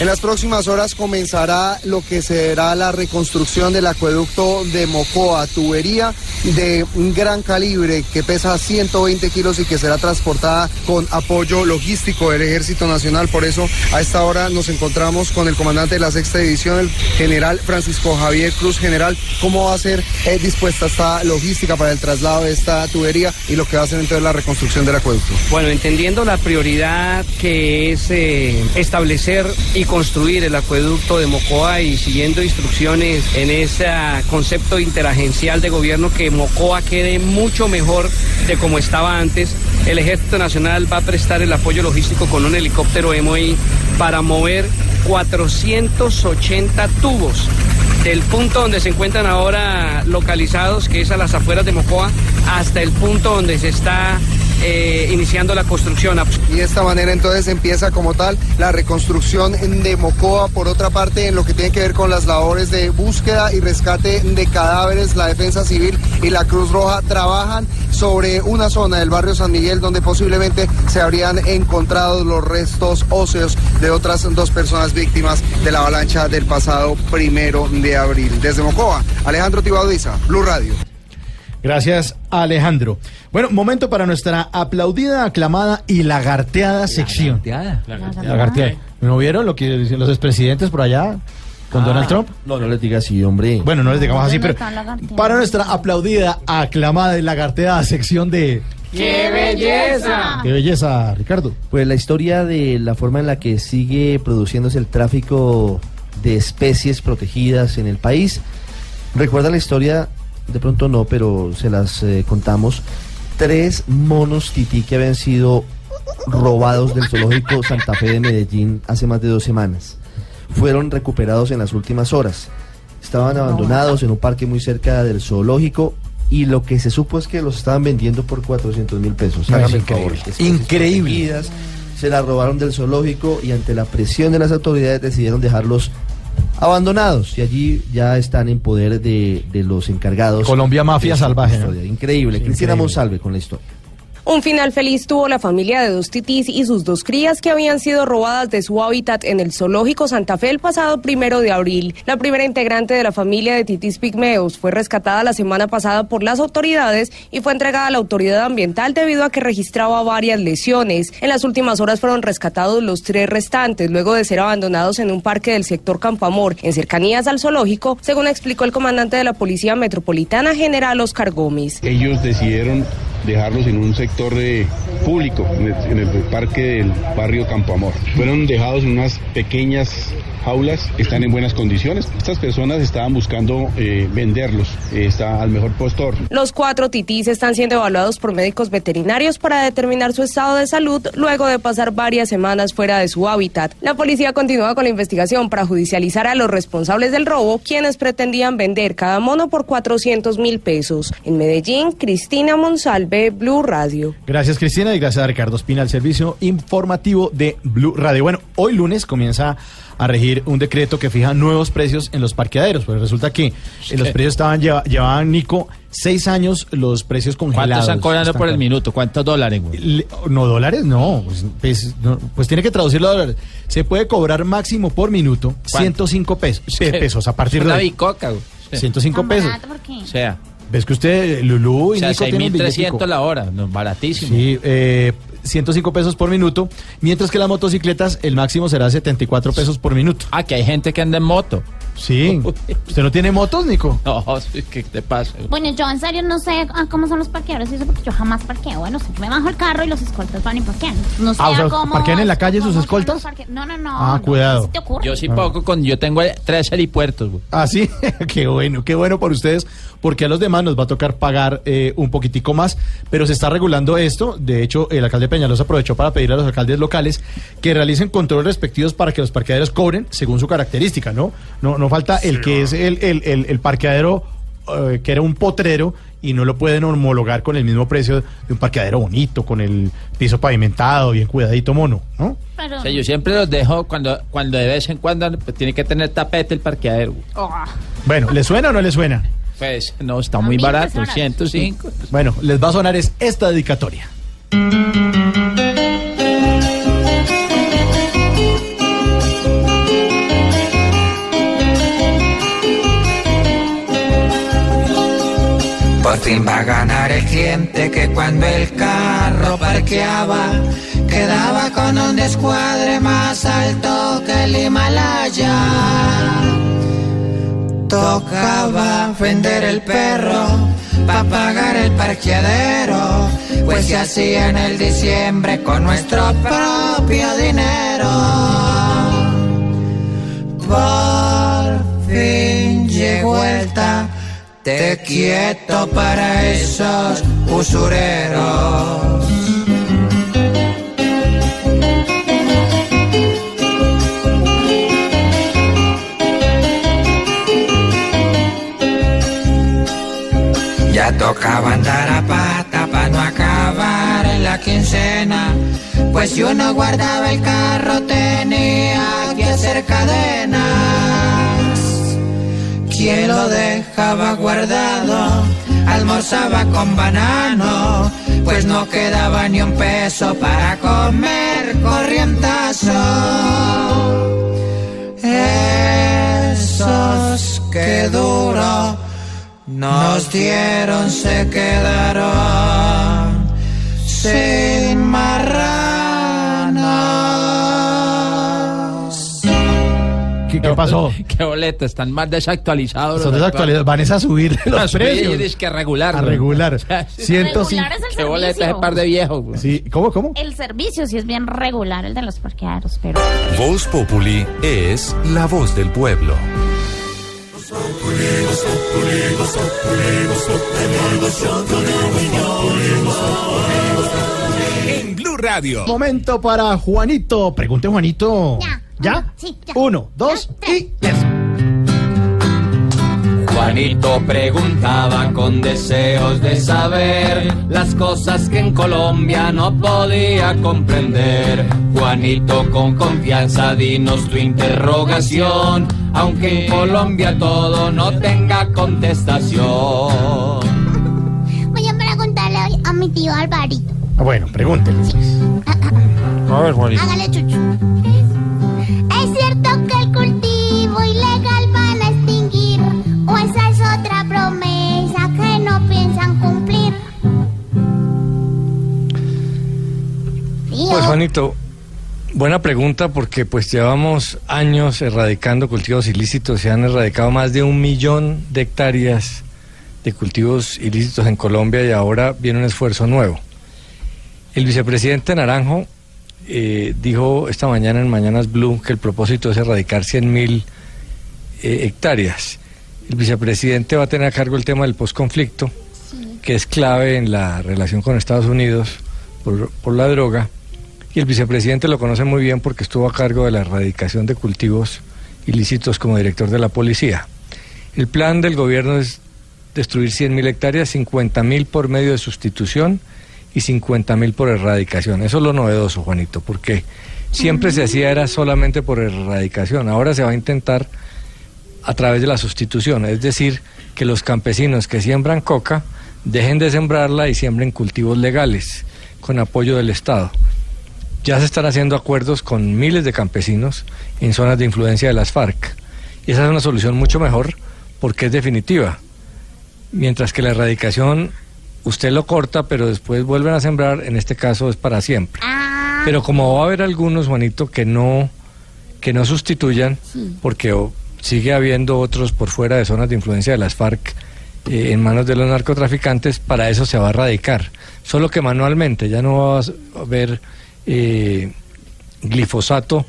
En las próximas horas comenzará lo que será la reconstrucción del acueducto de Mocoa, tubería de gran calibre que pesa 120 kilos y que será transportada con apoyo logístico del Ejército Nacional. Por eso a esta hora nos encontramos con el comandante de la sexta división, el general Francisco Javier Cruz. General, ¿cómo va a ser eh, dispuesta esta logística para el traslado de esta tubería y lo que va a ser entonces la reconstrucción del acueducto? Bueno, entendiendo la prioridad que es eh, establecer y construir el acueducto de Mocoa y siguiendo instrucciones en ese concepto interagencial de gobierno que Mocoa quede mucho mejor de como estaba antes, el Ejército Nacional va a prestar el apoyo logístico con un helicóptero MOI para mover 480 tubos del punto donde se encuentran ahora localizados, que es a las afueras de Mocoa, hasta el punto donde se está eh, iniciando la construcción. Y de esta manera entonces empieza como tal la reconstrucción de Mocoa. Por otra parte, en lo que tiene que ver con las labores de búsqueda y rescate de cadáveres, la Defensa Civil y la Cruz Roja trabajan sobre una zona del barrio San Miguel donde posiblemente se habrían encontrado los restos óseos de otras dos personas víctimas de la avalancha del pasado primero de abril. Desde Mocoa, Alejandro Tibaudiza, Blue Radio. Gracias, Alejandro. Bueno, momento para nuestra aplaudida, aclamada y lagarteada sección. Lagarteada. ¿No vieron lo que dicen los expresidentes por allá con Ah. Donald Trump? No, no les diga así, hombre. Bueno, no les digamos así, pero para nuestra aplaudida, aclamada y lagarteada sección de... ¡Qué belleza! ¡Qué belleza, Ricardo! Pues la historia de la forma en la que sigue produciéndose el tráfico de especies protegidas en el país. ¿Recuerda la historia? De pronto no, pero se las eh, contamos. Tres monos tití que habían sido robados del zoológico Santa Fe de Medellín hace más de dos semanas. Fueron recuperados en las últimas horas. Estaban abandonados en un parque muy cerca del zoológico y lo que se supo es que los estaban vendiendo por 400 mil pesos. No, es Hágame el favor. increíble. Se las robaron del zoológico y ante la presión de las autoridades decidieron dejarlos abandonados y allí ya están en poder de, de los encargados. Colombia mafia salvaje. Increíble. Sí. Monsalve con la historia. Un final feliz tuvo la familia de dos titís y sus dos crías que habían sido robadas de su hábitat en el zoológico Santa Fe el pasado primero de abril. La primera integrante de la familia de titís pigmeos fue rescatada la semana pasada por las autoridades y fue entregada a la autoridad ambiental debido a que registraba varias lesiones. En las últimas horas fueron rescatados los tres restantes luego de ser abandonados en un parque del sector Campo Amor en cercanías al zoológico, según explicó el comandante de la Policía Metropolitana, general Oscar Gómez. Ellos decidieron dejarlos en un sector eh, público, en el, parque del barrio Campo Amor. Fueron dejados en unas pequeñas jaulas, están en buenas condiciones. Estas personas estaban buscando eh, venderlos, eh, está al mejor postor. Los cuatro titís están siendo evaluados por médicos veterinarios para determinar su estado de salud luego de pasar varias semanas fuera de su hábitat. La policía continúa con la investigación para judicializar a los responsables del robo, quienes pretendían vender cada mono por 400 mil pesos. En Medellín, Cristina Monsalve, Blue Radio. Gracias, Cristina, y gracias a Ricardo Espina, al servicio informativo de Blue Radio. Bueno, hoy lunes comienza a regir un decreto que fija nuevos precios en los parqueaderos. Pues resulta que eh, los precios estaban lleva- llevaban, Nico, seis años los precios congelados. ¿Cuánto están cobrando Están por el minuto? ¿Cuántos dólares, güey? Le- No, dólares, no. Pues, pues, no, pues tiene que traducirlo a dólares. Se puede cobrar máximo por minuto 105 pesos. Pe- pesos a partir de Una bicoca, güey. 105 pesos. O sea, ¿Ves que usted, Lulú o y sea Nico tienen 6.300 billetico? la hora, no, baratísimo. Sí, eh, 105 pesos por minuto, mientras que las motocicletas el máximo será 74 pesos por minuto. Ah, que hay gente que anda en moto. Sí. ¿Usted no tiene motos, Nico? No, sí, ¿qué te pasa? Bueno, yo en serio no sé ah, cómo son los parqueadores y eso porque yo jamás parqueo. Bueno, yo me bajo el carro y los escoltas van y parquean. No sé Ah, o sea, cómo. ¿parquean en la calle sus escoltas? No, no, no. Ah, no, cuidado. ¿qué se te ocurre? Yo sí Ah. poco con, yo tengo tres helipuertos, güey. Ah, sí, qué bueno, qué bueno por ustedes, porque a los demás nos va a tocar pagar eh, un poquitico más, pero se está regulando esto. De hecho, el alcalde Peñalosa aprovechó para pedir a los alcaldes locales que realicen controles respectivos para que los parqueaderos cobren según su característica, ¿no? No, no falta el que es el, el, el, el parqueadero eh, que era un potrero y no lo pueden homologar con el mismo precio de un parqueadero bonito, con el piso pavimentado, bien cuidadito mono, ¿no? O sea, yo siempre los dejo cuando, cuando de vez en cuando pues, tiene que tener tapete el parqueadero. güey. Bueno, ¿le suena o no le suena? Pues no, está muy barato, suena. 105. Bueno, les va a sonar es esta dedicatoria. Por fin va a ganar el cliente que cuando el carro parqueaba quedaba con un descuadre más alto que el Himalaya. Tocaba vender el perro para pagar el parqueadero, pues se hacía en el diciembre con nuestro propio dinero. Por fin llegó el Estate quieto para esos usureros. Ya tocaba andar a pata para no acabar en la quincena. Pues si uno guardaba el carro tenía que hacer cadena. Quien lo dejaba guardado almorzaba con banano, pues no quedaba ni un peso para comer corrientazo. Esos que duro nos dieron se quedaron sin marranos. ¿Qué, qué pasó? ¿Qué boleto? Están más desactualizados. Son desactualizados. Van es a subir A los subir, precios. es que regular. A regular. 105. Regular es el ¿Qué boleto servicio. ese par de viejos? Sí, ¿cómo, cómo? El servicio sí es bien regular, el de los parqueaderos, pero... Voz Populi es la voz del pueblo. En Blue Radio. Momento para Juanito. Pregunte, Juanito. ¿Ya? Sí, ya. Uno, dos y. Juanito preguntaba con deseos de saber las cosas que en Colombia no podía comprender. Juanito, con confianza, dinos tu interrogación, aunque en Colombia todo no tenga contestación. Voy a preguntarle hoy a mi tío Alvarito. Ah, Bueno, pregúntele. A ver, Juanito. Hágale chuchu. Cultivo ilegal van a extinguir? ¿O esa es otra promesa que no piensan cumplir? Tío. Pues Juanito, buena pregunta porque pues llevamos años erradicando cultivos ilícitos, se han erradicado más de un millón de hectáreas de cultivos ilícitos en Colombia y ahora viene un esfuerzo nuevo. El vicepresidente Naranjo eh, dijo esta mañana en Mañanas Blue que el propósito es erradicar 100 mil eh, hectáreas. El vicepresidente va a tener a cargo el tema del posconflicto, que es clave en la relación con Estados Unidos por, por la droga. Y el vicepresidente lo conoce muy bien porque estuvo a cargo de la erradicación de cultivos ilícitos como director de la policía. El plan del gobierno es destruir 100.000 hectáreas, 50.000 por medio de sustitución y 50.000 por erradicación. Eso es lo novedoso, Juanito, porque siempre se hacía era solamente por erradicación. Ahora se va a intentar a través de la sustitución, es decir, que los campesinos que siembran coca dejen de sembrarla y siembren cultivos legales con apoyo del Estado. Ya se están haciendo acuerdos con miles de campesinos en zonas de influencia de las FARC. Y esa es una solución mucho mejor porque es definitiva. Mientras que la erradicación usted lo corta, pero después vuelven a sembrar, en este caso es para siempre. Pero como va a haber algunos, Juanito, que no, que no sustituyan, porque sigue habiendo otros por fuera de zonas de influencia de las FARC eh, en manos de los narcotraficantes, para eso se va a erradicar. Solo que manualmente, ya no va a haber eh, glifosato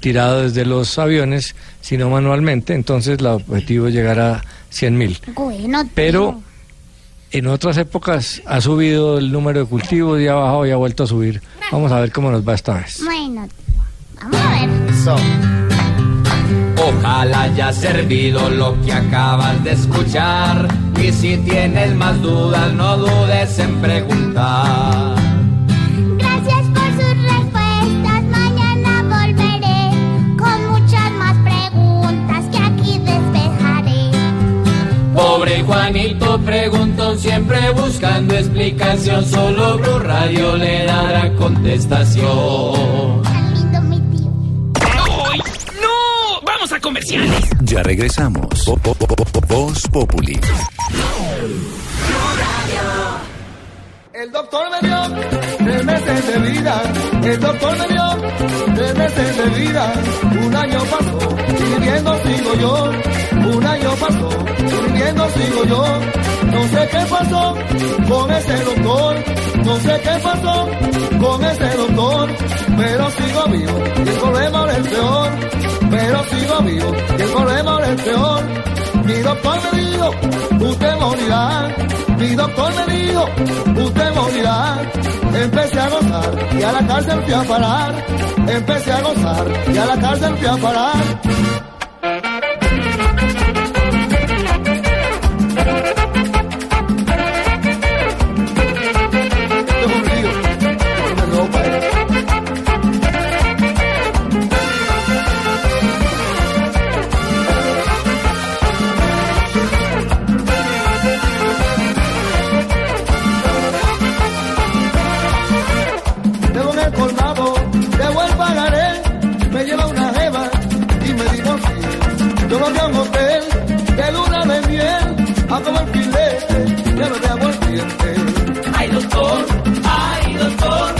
tirado desde los aviones, sino manualmente, entonces el objetivo es llegar a 100 mil. Bueno, Pero en otras épocas ha subido el número de cultivos y ha bajado y ha vuelto a subir. Vamos a ver cómo nos va esta vez. Bueno, vamos a ver. Ojalá haya servido lo que acabas de escuchar. Y si tienes más dudas, no dudes en preguntar. Pobre Juanito preguntó siempre buscando explicación. Solo Blue Radio le dará contestación. ¡No! ¡Vamos a comerciales! Ya regresamos. Vo- Voz Populi. El doctor me dio tres meses de vida. El doctor me dio tres meses de vida. Un año pasó, viviendo sigo yo. Un año pasó, viviendo sigo yo. No sé qué pasó con ese doctor. No sé qué pasó con ese doctor. Pero sigo vivo y el problema ahora es peor. Pero sigo vivo y el problema ahora es peor. Mi doctor me dijo, usted morirá. Mi doctor me dijo, usted morirá. Empecé a gozar y a la cárcel fui a parar. Empecé a gozar y a la cárcel fui a parar. Un hotel de luna de miel, a comer filete, lleno de aguardiente. Ay, doctor, ay, doctor,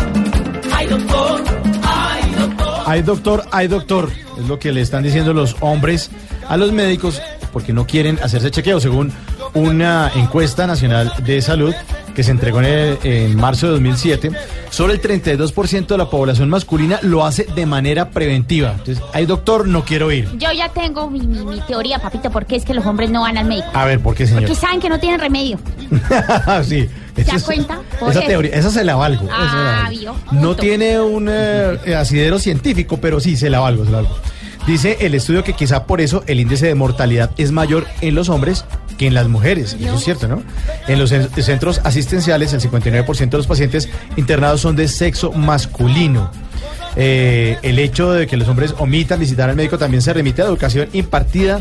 ay, doctor, ay, doctor. Hay doctor, hay doctor. Es lo que le están diciendo los hombres a los médicos porque no quieren hacerse chequeo, según una encuesta nacional de salud que se entregó en, el- en marzo de 2007. Solo el 32% de la población masculina lo hace de manera preventiva. Entonces, hay doctor, no quiero ir. Yo ya tengo mi, mi- mi teoría, papito, porque es que los hombres no van al médico. A ver, ¿por qué, señor? Porque saben que no tienen remedio. sí. ¿Se da cuenta? Esa eso. teoría, esa se la valgo. esa se la Ah, valgo. No tiene un eh, asidero científico, pero sí, se la valgo, se la valgo. Dice el estudio que quizá por eso el índice de mortalidad es mayor en los hombres que en las mujeres. Eso es cierto, ¿no? En los cen- centros asistenciales, el 59% de los pacientes internados son de sexo masculino. Eh, el hecho de que los hombres omitan visitar al médico también se remite a educación impartida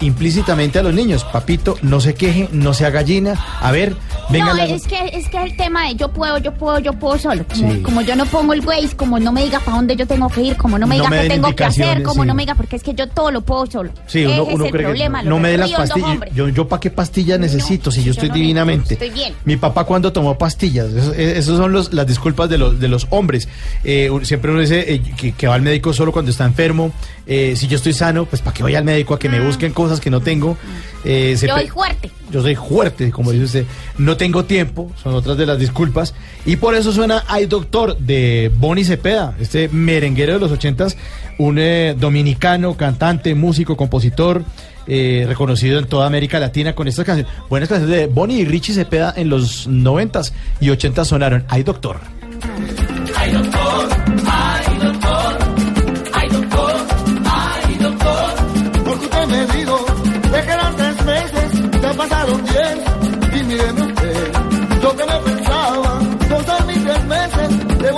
implícitamente a los niños. Papito, no se queje, no sea gallina. A ver, venga no, la- es que es que el tema de yo puedo, yo puedo, yo puedo solo. Como, Sí. como yo no pongo el Waze, como no me diga para dónde yo tengo que ir, como no me No diga me qué tengo que hacer, como sí. no me diga, porque es que yo todo lo puedo solo. Sí, uno, uno es el cree problema. que no me dé las pastillas. Yo, yo para qué pastillas necesito si yo estoy no divinamente. estoy bien. Mi papá cuando tomó pastillas, eso- eh, esas son los, las disculpas de los, de los hombres. Eh, siempre uno dice eh, que, que va al médico solo cuando está enfermo. Eh, si yo estoy sano, pues para qué voy al médico a que me busquen cosas que no tengo. Eh, se Yo soy fuerte. yo soy fuerte, como dice usted. No tengo tiempo, son otras de las disculpas. Y por eso suena Ay Doctor de Bonnie Cepeda, este merenguero de los ochentas, un eh, dominicano, cantante, músico, compositor, eh, reconocido en toda América Latina con estas canciones. Buenas canciones de Bonnie y Richie Cepeda en los noventas y ochentas sonaron Ay Doctor. Ay, doctor, ay, doctor, ay, doctor, ay, doctor. Porque usted me dijo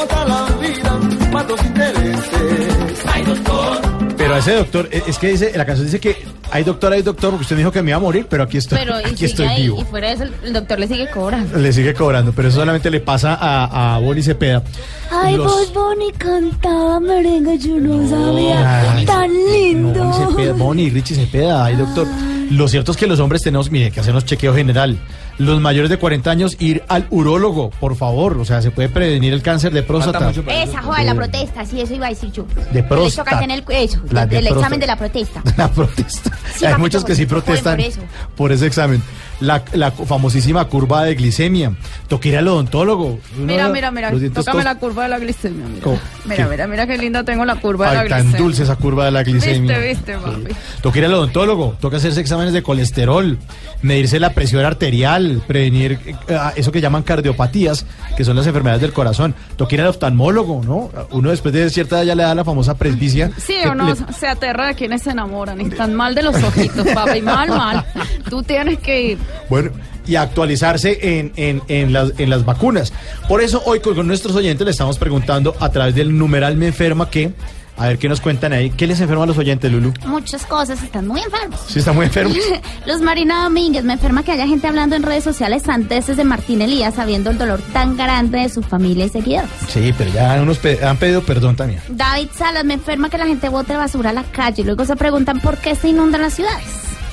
meses, debo estar la vida, más los intereses. Ay, doctor. Pero a ese doctor, eh, es que dice, la canción dice que hay doctor, hay doctor, porque usted me dijo que me iba a morir, pero aquí estoy, Pero y aquí estoy ahí, vivo. y fuera de eso, el, doctor le sigue cobrando. Le sigue cobrando, pero eso solamente le pasa a, a Bonnie Cepeda. Ay, Los- vos, Bonnie, cantaba merengue, yo no sabía. Ay, Tan lindo. Bonnie Cepeda, Bonnie, Richie Cepeda, ay doctor. Lo cierto es que los hombres tenemos, mire, que hacernos chequeo general. Los mayores de 40 años, ir al urólogo, por favor. O sea, se puede prevenir el cáncer de próstata. Esa joda, la protesta, sí, eso iba a decir yo. De próstata. hecho que hacen el, eso, La el, de el examen de la protesta. La protesta. Sí, Hay muchos que sí protestan por eso. por ese examen. La, la famosísima curva de glicemia. Toca ir al odontólogo. Mira, mira, mira, tócame la curva de la glicemia. Mira, mira, mira, mira qué linda tengo la curva de la Ay, tan glicemia. dulce esa curva de la glicemia. Viste, viste, papi. Toca ir al odontólogo, toca hacerse exámenes de colesterol, medirse la presión arterial, prevenir eh, eso que llaman cardiopatías, que son las enfermedades del corazón. Toca ir al oftalmólogo, ¿no? Uno después de cierta edad ya le da la famosa presbicia. Sí, uno le- se aterra de quienes se enamoran. y Están mal de los ojitos, papi. Mal, mal. Tú tienes que ir. Bueno, y actualizarse en, en, en las, en las vacunas. Por eso hoy con, nuestros oyentes le estamos preguntando a través del numeral Me Enferma que, a ver qué nos cuentan ahí. ¿Qué les enferma a los oyentes, Lulu? Muchas cosas, están muy enfermos. Sí, está muy enfermo. Los Marina Domínguez, me enferma que haya gente hablando en redes sociales santeces de Martín Elías, sabiendo el dolor tan grande de su familia y seguidores. Sí, pero ya unos pe- han pedido perdón también. David Salas, me enferma que la gente bote basura a la calle y luego se preguntan por qué se inundan las ciudades.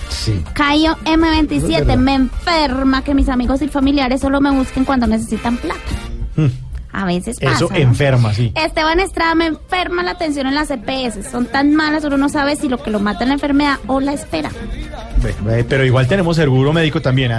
Sí. Cayo Eso es M27, verdad. me enferma que mis amigos y familiares solo me busquen cuando necesitan plata. A veces pasa. Eso enferma, sí. Esteban Estrada me enferma la atención en las EPS. Son tan malas, uno no sabe si lo que lo mata es la enfermedad o la espera. Pero igual tenemos seguro médico también.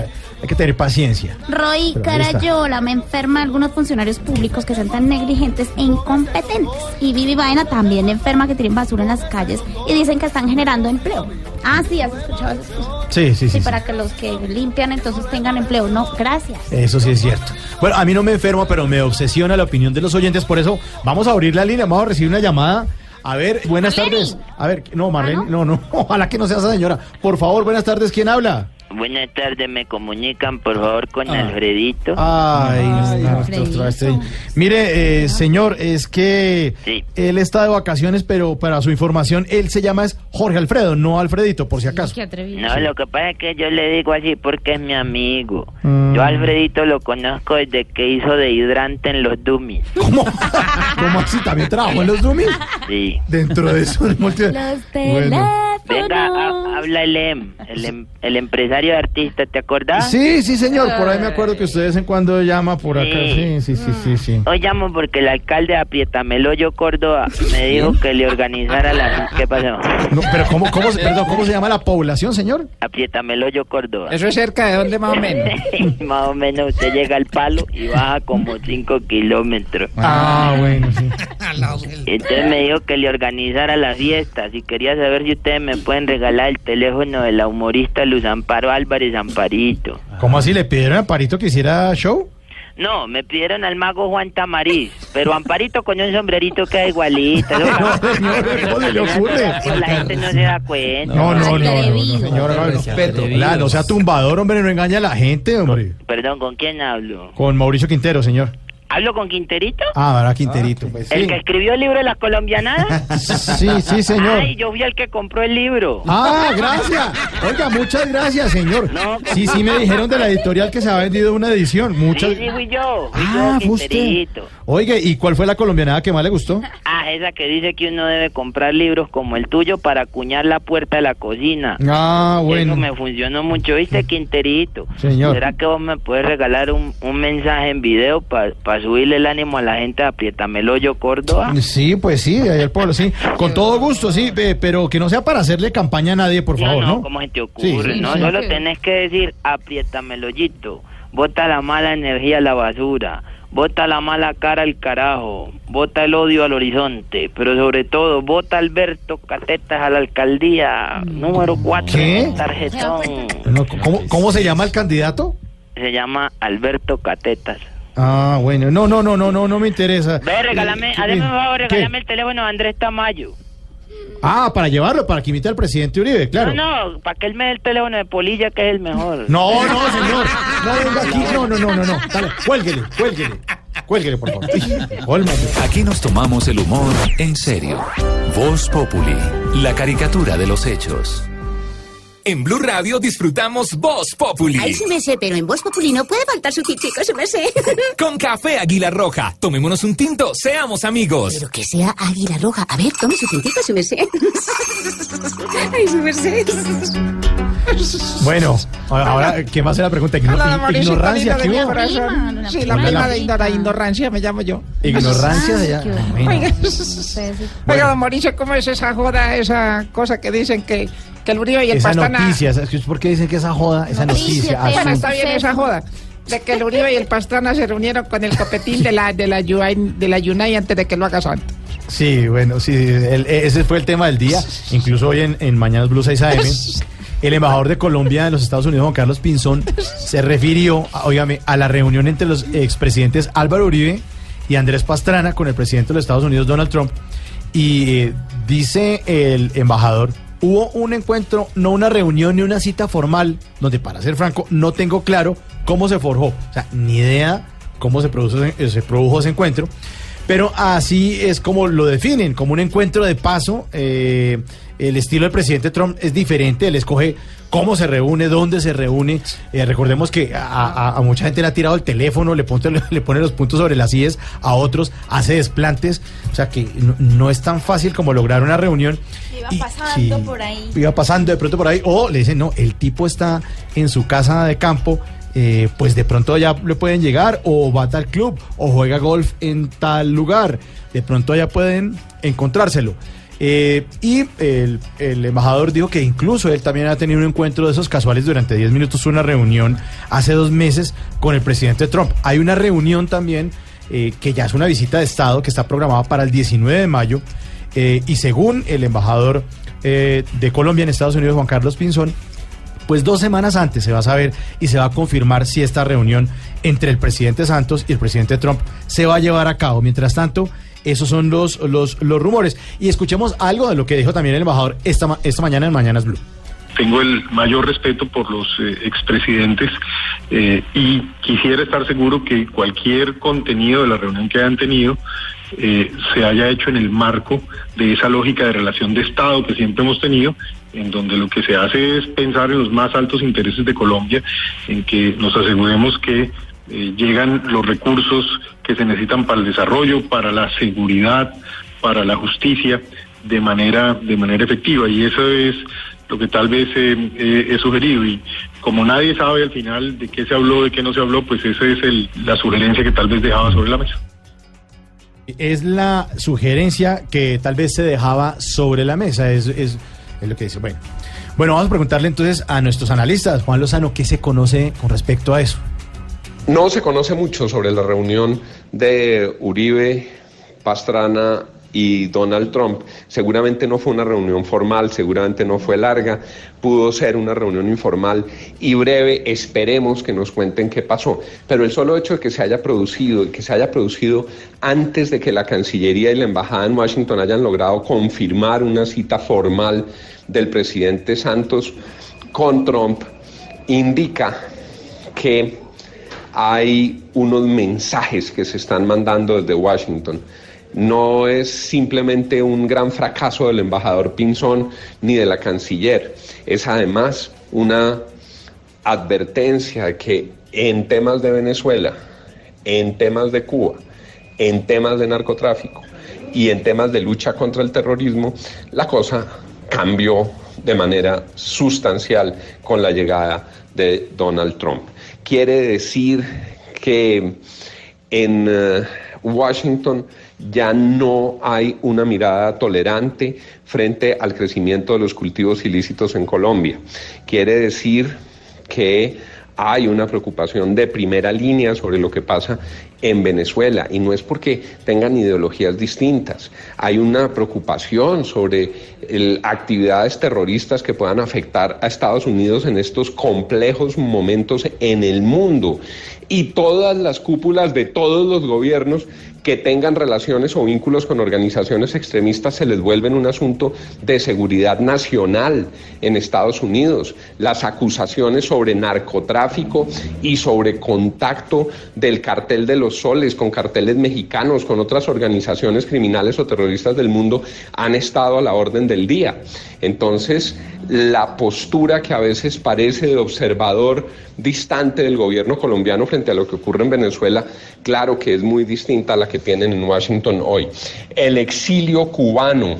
Hay que tener paciencia. Roy. Carayola me enferma algunos funcionarios públicos que son tan negligentes e incompetentes. Y Vivi Vaina también enferma que tienen basura en las calles y dicen que están generando empleo. Ah, sí, has escuchado esas cosas. Sí, sí, sí. sí. para que los que limpian entonces tengan empleo. No, gracias. Eso sí es cierto. Bueno, a mí no me enferma, pero me obsesiona la opinión de los oyentes. Por eso vamos a abrir la línea. Vamos a recibir una llamada. A ver, buenas tardes. A ver, no, Marlene, no, no. Ojalá que no sea esa señora. Por favor, buenas tardes. ¿Quién habla? Buenas tardes, me comunican por favor con Ah. Alfredito. Ay, no, Alfredito. vez estoy- Mire, eh, señor, es que Sí. él está de vacaciones, pero para su información, él se llama es Jorge Alfredo, no Alfredito, por si acaso. No, lo que pasa es que yo le digo así porque es mi amigo. Mm. Yo a Alfredito lo conozco desde que hizo de hidrante en los dummies. ¿Cómo así? ¿También trabajó en los dummies? Sí. Dentro de eso, el multi- Los Bueno. Venga, ha- habla el em, el, em- el empresario de artistas, ¿te acordás? Sí, sí, señor. Por ahí me acuerdo que usted de vez en cuando llama por acá. Sí, sí, sí, sí, sí. Hoy llamo porque el alcalde de Aprietameloyo, Córdoba, me dijo que le organizara la... ¿Qué pasó? No, pero ¿cómo, cómo, se- perdón, ¿cómo se llama la población, señor? Aprietameloyo, Córdoba. ¿Eso es cerca de dónde más o menos? más o menos usted llega al palo y baja como 5 kilómetros. Ah, bueno, sí. Entonces me dijo que le organizara las fiestas y quería saber si ustedes me pueden regalar el teléfono de la humorista Luz Amparo Álvarez Amparito. ¿Cómo así le pidieron a Parito que hiciera show? No, me pidieron al mago Juan Tamariz, pero Amparito con un sombrerito queda igualito. No, señor, ¿cómo se le ocurre? Pues la gente no se da cuenta. No, no, no, no, no, señor, no, Respeto. Claro, no sea tumbador, hombre, no engaña a la gente, hombre. Perdón, ¿con quién hablo? Con Mauricio Quintero, señor. ¿Hablo con Quinterito? Ah, ¿verdad, Quinterito? Pues ¿El sí. que escribió el libro de las colombianadas? Sí, sí, señor. Ay, yo fui el que compró el libro. Ah, gracias. Oiga, muchas gracias, señor. Sí, sí, me dijeron de la editorial que se ha vendido una edición. Muchas Sí, sí, fui yo. Fui Ah, yo, usted. Quinterito. Oiga, ¿y cuál fue la colombianada que más le gustó? Ah, esa que dice que uno debe comprar libros como el tuyo para acuñar la puerta de la cocina. Ah, bueno. Eso me funcionó mucho, ¿viste, Quinterito? Señor. ¿Será que vos me puedes regalar un, un mensaje en video para subirle el ánimo a la gente de Aprietameloyo, Córdoba? Sí, pues sí, de ahí al pueblo, sí. Con todo gusto, sí, pero que no sea para hacerle campaña a nadie, por favor, ¿no? ¿Cómo se te ocurre? Sí, no, sí. solo tenés que decir Aprietameloyito. Bota la mala energía a la basura. Bota la mala cara al carajo. Bota el odio al horizonte. Pero sobre todo, bota Alberto Catetas a la alcaldía. Número 4. ¿Qué? Tarjetón. No, ¿cómo, ¿Cómo se llama el candidato? Se llama Alberto Catetas. Ah, bueno, no, no, no, no, no, no me interesa. Ve, regálame, Eh, hazme un favor, regálame el teléfono de Andrés Tamayo. Ah, para llevarlo, para que imite al presidente Uribe, claro. No, no, para que él me dé el teléfono de Polilla, que es el mejor. No, no, señor. No venga aquí. No, no, no, no, no. Dale, cuélguele, cuélguele. Cuélguele, por favor. Aquí nos tomamos el humor en serio. Voz Populi, la caricatura de los hechos. En Blue Radio disfrutamos Voz Populi. Ay, sí me sé, pero en Voz Populi no puede faltar su tintico, sí me sé. Con café Águila Roja. Tomémonos un tinto, seamos amigos. Pero que sea águila roja. A ver, tome su tintico, sí me sé. Ay, sí me sé. Bueno, ahora, ¿qué más es la pregunta? Igno- ignorancia, ¿qué hubo? Sí, la prima de Indora, ignorancia me llamo yo. Ignorancia de ya. Bueno. Oiga, don Mauricio, ¿cómo es esa joda, esa cosa que dicen que, que el Uribe y el Esa Pastrana... noticia, ¿sabes ¿por qué dicen que esa joda, esa noticia? Bueno, azul? está bien esa joda. De que el Uribe y el Pastrana se reunieron con el copetín de la, de la, Yunay- de la Yunay antes de que lo haga santo. Sí, bueno, sí, el- ese fue el tema del día. Incluso hoy en, en Mañanas Blue 6 AM, el embajador de Colombia en los Estados Unidos, Juan Carlos Pinzón, se refirió, óigame, a la reunión entre los expresidentes Álvaro Uribe y Andrés Pastrana con el presidente de los Estados Unidos, Donald Trump. Y eh, dice el embajador, hubo un encuentro, no una reunión ni una cita formal, donde para ser franco, no tengo claro cómo se forjó. O sea, ni idea cómo se produjo, ese- ese encuentro. Pero así es como lo definen, como un encuentro de paso. eh, el estilo del presidente Trump es diferente, él escoge cómo se reúne, dónde se reúne. Eh, recordemos que a, a- a mucha gente le ha tirado el teléfono, le pone, le pone los puntos sobre las IES, a otros hace desplantes. O sea que no, no es tan fácil como lograr una reunión. Iba Y- pasando sí, por ahí. Iba pasando de pronto por ahí, o le dicen, no, el tipo está en su casa de campo, eh, pues de pronto ya le pueden llegar, o va a tal club, o juega golf en tal lugar, de pronto ya pueden encontrárselo. Eh, y el, embajador dijo que incluso él también ha tenido un encuentro de esos casuales durante 10 minutos, una reunión hace dos meses con el presidente Trump. Hay una reunión también eh, que ya es una visita de Estado que está programada para el 19 de mayo eh, y según el embajador eh, de Colombia en Estados Unidos, Juan Carlos Pinzón, pues dos semanas antes se va a saber y se va a confirmar si esta reunión entre el presidente Santos y el presidente Trump se va a llevar a cabo. Mientras tanto, esos son los, los, los rumores. Y escuchemos algo de lo que dijo también el embajador esta, esta mañana en Mañanas Blue. Tengo el mayor respeto por los eh, expresidentes eh, y quisiera estar seguro que cualquier contenido de la reunión que hayan tenido eh, se haya hecho en el marco de esa lógica de relación de Estado que siempre hemos tenido, en donde lo que se hace es pensar en los más altos intereses de Colombia, en que nos aseguremos que eh, llegan los recursos que se necesitan para el desarrollo, para la seguridad, para la justicia, de manera de manera efectiva y eso es lo que tal vez eh, eh, he sugerido y como nadie sabe al final de qué se habló, de qué no se habló, pues esa es la sugerencia que tal vez dejaba sobre la mesa. Es la sugerencia que tal vez se dejaba sobre la mesa, es, es, es lo que dice. Bueno. bueno, vamos a preguntarle entonces a nuestros analistas, Juan Lozano, ¿qué se conoce con respecto a eso? No se conoce mucho sobre la reunión de Uribe, Pastrana y Donald Trump. Seguramente no fue una reunión formal, seguramente no fue larga, pudo ser una reunión informal y breve. Esperemos que nos cuenten qué pasó. Pero el solo hecho de que se haya producido y que se haya producido antes de que la Cancillería y la Embajada en Washington hayan logrado confirmar una cita formal del presidente Santos con Trump indica que hay unos mensajes que se están mandando desde Washington. No es simplemente un gran fracaso del embajador Pinzón ni de la canciller, es además una advertencia de que en temas de Venezuela, en temas de Cuba, en temas de narcotráfico y en temas de lucha contra el terrorismo, la cosa cambió de manera sustancial con la llegada de Donald Trump. Quiere decir que en eh, Washington ya no hay una mirada tolerante frente al crecimiento de los cultivos ilícitos en Colombia. Quiere decir que hay una preocupación de primera línea sobre lo que pasa en Venezuela y no es porque tengan ideologías distintas. Hay una preocupación sobre actividades terroristas que puedan afectar a Estados Unidos en estos complejos momentos en el mundo y todas las cúpulas de todos los gobiernos que tengan relaciones o vínculos con organizaciones extremistas se les vuelven un asunto de seguridad nacional en Estados Unidos. Las acusaciones sobre narcotráfico y sobre contacto del cartel de los soles con carteles mexicanos, con otras organizaciones criminales o terroristas del mundo han estado a la orden del día. Entonces, la postura que a veces parece de observador distante del gobierno colombiano frente a lo que ocurre en Venezuela, claro que es muy distinta a la que tienen en Washington hoy. El exilio cubano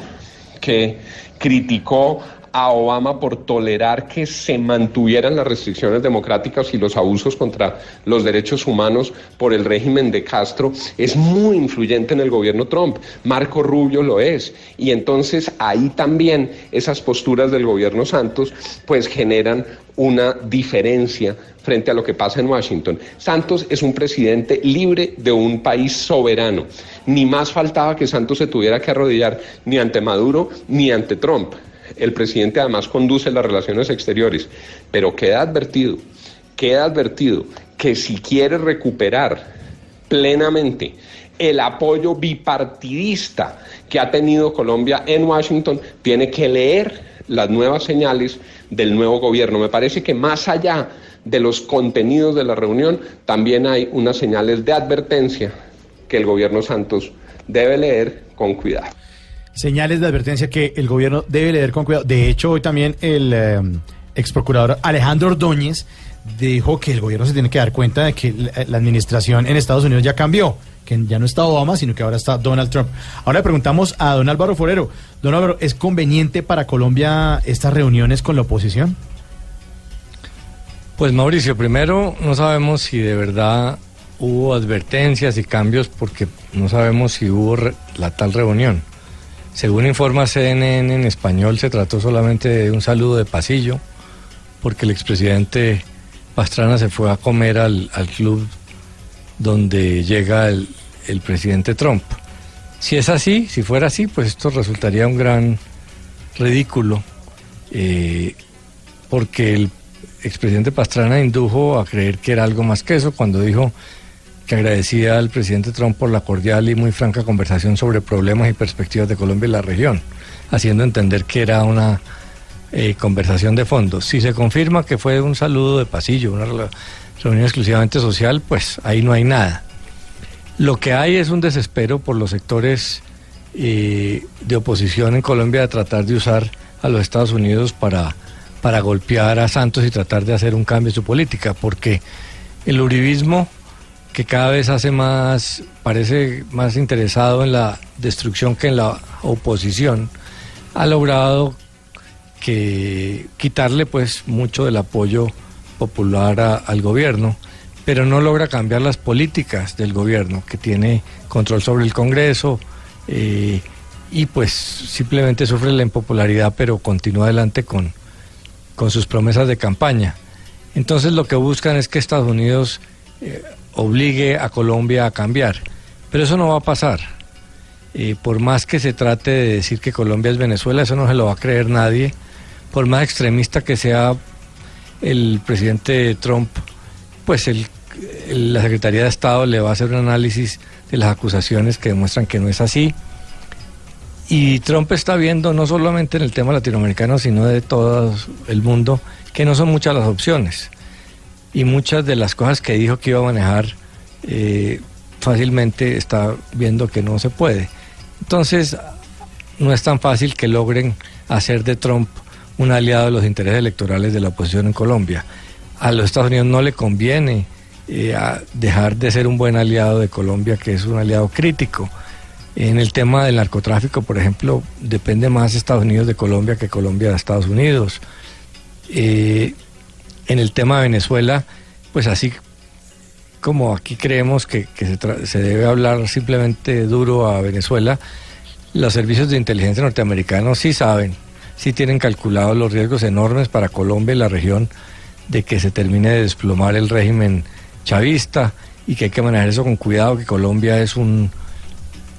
que criticó a Obama por tolerar que se mantuvieran las restricciones democráticas y los abusos contra los derechos humanos por el régimen de Castro es muy influyente en el gobierno Trump. Marco Rubio lo es. Y entonces ahí también esas posturas del gobierno Santos pues generan una diferencia frente a lo que pasa en Washington. Santos es un presidente libre de un país soberano. Ni más faltaba que Santos se tuviera que arrodillar ni ante Maduro ni ante Trump. El presidente además conduce las relaciones exteriores, pero queda advertido, queda advertido que si quiere recuperar plenamente el apoyo bipartidista que ha tenido Colombia en Washington, tiene que leer las nuevas señales del nuevo gobierno. Me parece que más allá de los contenidos de la reunión, también hay unas señales de advertencia que el gobierno Santos debe leer con cuidado. Señales de advertencia que el gobierno debe leer con cuidado. De hecho, hoy también el eh, ex procurador Alejandro Ordóñez dijo que el gobierno se tiene que dar cuenta de que la, la administración en Estados Unidos ya cambió, que ya no está Obama, sino que ahora está Donald Trump. Ahora le preguntamos a don Álvaro Forero. Don Álvaro, ¿es conveniente para Colombia estas reuniones con la oposición? Pues Mauricio, primero no sabemos si de verdad hubo advertencias y cambios porque no sabemos si hubo la tal reunión. Según informa CNN en español, se trató solamente de un saludo de pasillo porque el expresidente Pastrana se fue a comer al, al club donde llega el, el presidente Trump. Si es así, si fuera así, pues esto resultaría un gran ridículo, eh, porque el expresidente Pastrana indujo a creer que era algo más que eso cuando dijo que agradecía al presidente Trump por la cordial y muy franca conversación sobre problemas y perspectivas de Colombia y la región, haciendo entender que era una eh, conversación de fondo. Si se confirma que fue un saludo de pasillo, una reunión exclusivamente social, pues ahí no hay nada. Lo que hay es un desespero por los sectores eh, de oposición en Colombia de tratar de usar a los Estados Unidos para, para golpear a Santos y tratar de hacer un cambio en su política, porque el uribismo que cada vez hace más, parece más interesado en la destrucción que en la oposición, ha logrado que quitarle pues mucho del apoyo popular al gobierno, pero no logra cambiar las políticas del gobierno, que tiene control sobre el Congreso eh, y pues simplemente sufre la impopularidad, pero continúa adelante con, con sus promesas de campaña. Entonces lo que buscan es que Estados Unidos eh, obligue a Colombia a cambiar, pero eso no va a pasar. Por más que se trate de decir que Colombia es Venezuela, eso no se lo va a creer nadie. Por más extremista que sea el presidente Trump, pues el- la Secretaría de Estado le va a hacer un análisis de las acusaciones que demuestran que no es así. Y Trump está viendo, no solamente en el tema latinoamericano, sino de todo el mundo, que no son muchas las opciones. Y muchas de las cosas que dijo que iba a manejar eh, fácilmente está viendo que no se puede. Entonces, no es tan fácil que logren hacer de Trump un aliado de los intereses electorales de la oposición en Colombia. A los Estados Unidos no le conviene eh, dejar de ser un buen aliado de Colombia, que es un aliado crítico. En el tema del narcotráfico, por ejemplo, depende más Estados Unidos de Colombia que Colombia de Estados Unidos. Eh, en el tema de Venezuela, pues así como aquí creemos que, se debe hablar simplemente duro a Venezuela, los servicios de inteligencia norteamericanos sí saben, sí tienen calculados los riesgos enormes para Colombia y la región de que se termine de desplomar el régimen chavista y que hay que manejar eso con cuidado, que Colombia es un,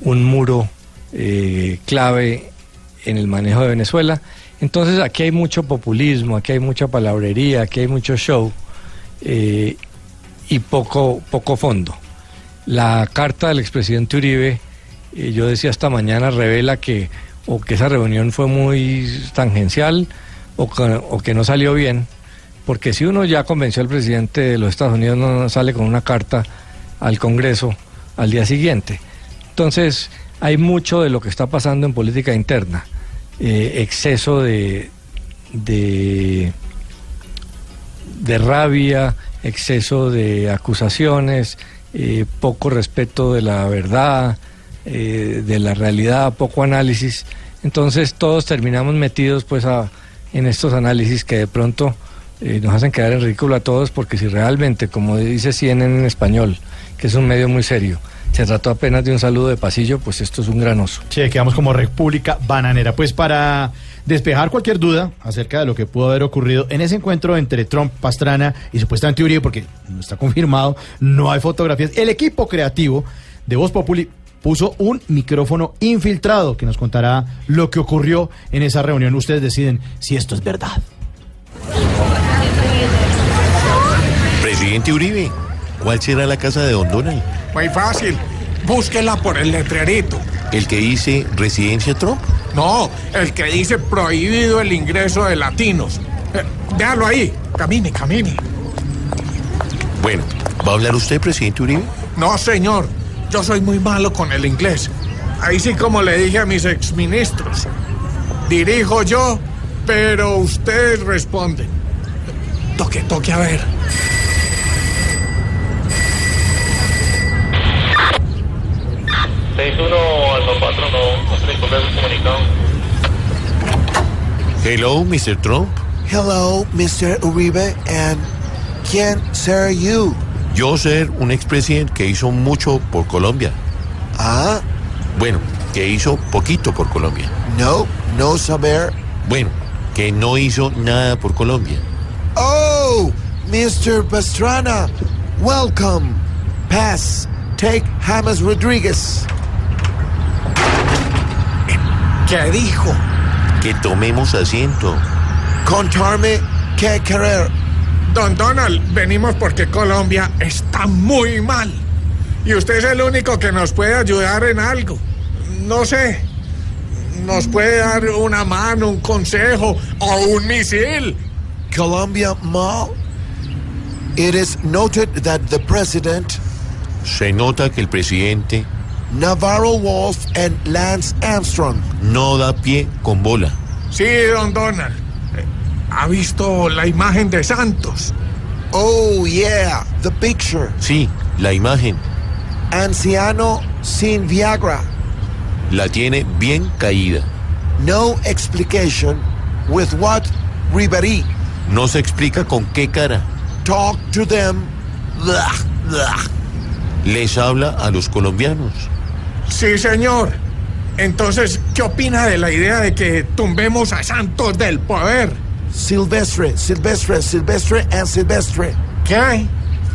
un muro eh, clave en el manejo de Venezuela. Entonces aquí hay mucho populismo, aquí hay mucha palabrería, aquí hay mucho show eh, y poco, poco fondo. La carta del expresidente Uribe, eh, yo decía esta mañana, revela que o que esa reunión fue muy tangencial o que, o que no salió bien, porque si uno ya convenció al presidente de los Estados Unidos, no sale con una carta al Congreso al día siguiente. Entonces, hay mucho de lo que está pasando en política interna, eh, exceso de, de, de rabia, exceso de acusaciones, eh, poco respeto de la verdad, eh, de la realidad, poco análisis. Entonces todos terminamos metidos pues a, en estos análisis que de pronto eh, nos hacen quedar en ridículo a todos porque si realmente, como dice CNN en español, que es un medio muy serio, se trató apenas de un saludo de pasillo, pues esto es un gran oso. Sí, quedamos como República Bananera. Pues para despejar cualquier duda acerca de lo que pudo haber ocurrido en ese encuentro entre Trump, Pastrana y supuestamente Uribe, porque no está confirmado, no hay fotografías, el equipo creativo de Voz Populi puso un micrófono infiltrado que nos contará lo que ocurrió en esa reunión. Ustedes deciden si esto es verdad. Presidente Uribe, ¿cuál será la casa de Don Donald? Muy fácil. Búsquela por el letrerito. ¿El que dice Residencia Trump? No, el que dice prohibido el ingreso de latinos. Eh, véalo ahí. Camine, camine. Bueno, ¿va a hablar usted, presidente Uribe? No, señor. Yo soy muy malo con el inglés. Ahí sí como le dije a mis exministros. Dirijo yo, pero ustedes responden. Toque, toque a ver. Alfa 4, no, no se le encuentra el comunicado. Hello, Mr. Trump. Hello, Mr. Uribe, and quién ser you? Yo ser un expresidente que hizo mucho por Colombia. Ah, Bueno, que hizo poquito por Colombia. no, no saber. Bueno, que no hizo nada por Colombia. Oh, Mr. Pastrana, welcome. Pass, take James Rodriguez. ¿Qué dijo? Que tomemos asiento. Contarme qué querer. Don Donald, venimos porque Colombia está muy mal. Y usted es el único que nos puede ayudar en algo. No sé. Nos puede dar una mano, un consejo o un misil. Colombia mal. It is noted that the president, Se nota que el presidente Navarro Wolf and Lance Armstrong, no da pie con bola. Sí, don Donald. Eh, ¿Ha visto la imagen de Santos? Oh, yeah, the picture. Sí, la imagen Anciano sin Viagra. la tiene bien caída. No explication with what Ribery. No se explica con qué cara. Talk to them. Blah, blah. Les habla a los colombianos. Sí, señor. Entonces, ¿qué opina de la idea de que tumbemos a Santos del poder? Silvestre, Silvestre, Silvestre and Silvestre. ¿Qué?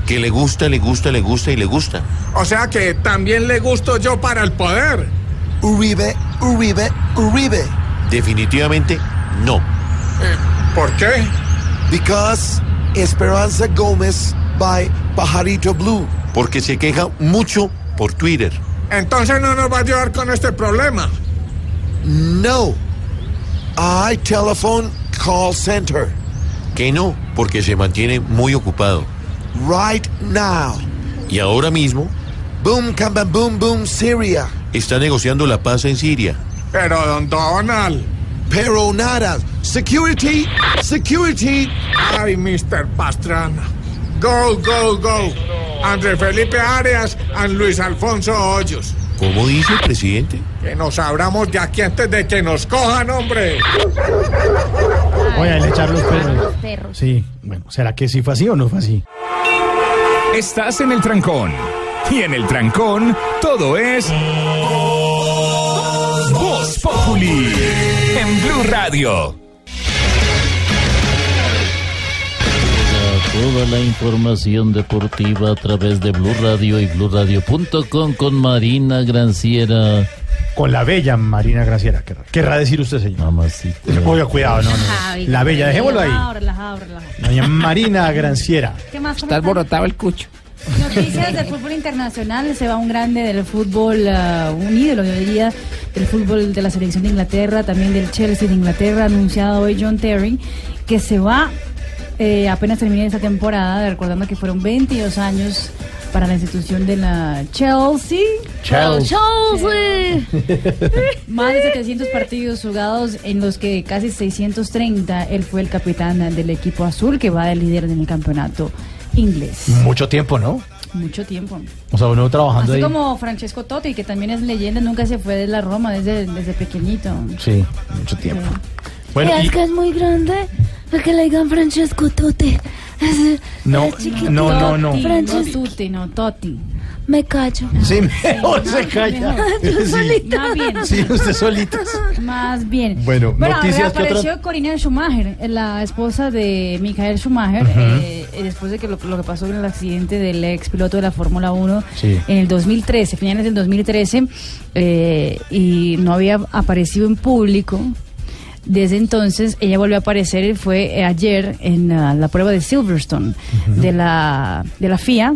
Que le gusta, le gusta, le gusta y le gusta. O sea que también le gusto yo para el poder. Uribe, Uribe, Uribe. Definitivamente no. ¿Por qué? Because Esperanza Gómez by Pajarito Blue. Porque se queja mucho por Twitter. Entonces no nos va a ayudar con este problema. No. I telephone call center. Que no, porque se mantiene muy ocupado. Right now. Y ahora mismo Boom, bam, boom, boom, Syria. está negociando la paz en Siria. Pero, don Donald. Pero nada. Security, security. Ay, Mr. Pastrana. Go, go, go. André Felipe Arias and Luis Alfonso Hoyos. ¿Cómo dice el presidente? Que nos abramos de aquí antes de que nos cojan, hombre. Voy a echar los perros. Los perros. Sí, bueno, ¿será que sí fue así o no fue así? Estás en el trancón. Y en el trancón, todo es. Voz Populi. En Blue Radio. Toda la información deportiva a través de Blue Radio y BlueRadio.com con Marina Granciera. Con la bella Marina Graciera. querrá- Querrá decir usted, señor. Mamacita. Oiga, cuidado, no, La bella, dejémoslo ahí. Relajado, relajado, relajado. Doña Marina Granciera. ¿Qué más? Está alborotado el cucho. Noticias del fútbol internacional. Se va un grande del fútbol, ah, un ídolo, yo diría, del fútbol de la selección de Inglaterra, también del Chelsea de Inglaterra, anunciado hoy John Terry, que se va eh, apenas termine esta temporada, recordando que fueron 22 años para la institución de la Chelsea. Chelsea. Chelsea. Más de 700 partidos jugados en los que casi 630 él fue el capitán del equipo azul que va de líder en el campeonato inglés. Mucho tiempo, ¿no? Mucho tiempo. O sea, uno trabajando Así ahí. como Francesco Totti, que también es leyenda, nunca se fue de la Roma desde, desde pequeñito. Sí, mucho tiempo. Bueno, es y- que es muy grande para que le digan Francesco Tote. Es- No, es no, no, no. Totti, no Francesco. Tutti, no Totti. Me callo. Sí, mejor se calla. Tú Sí. solita. Más bien. Sí, usted solita. Más bien. Bueno, noticias que apareció otra- Corina Schumacher, la esposa de Michael Schumacher, Ujú. eh, eh, después de que lo, lo que pasó en el accidente del ex piloto de la Fórmula 1 Sí. en el 2013, finales del 2013, eh, y no había aparecido en público. Desde entonces ella volvió a aparecer, fue eh, ayer en ah, la prueba de Silverstone de, la, de la FIA.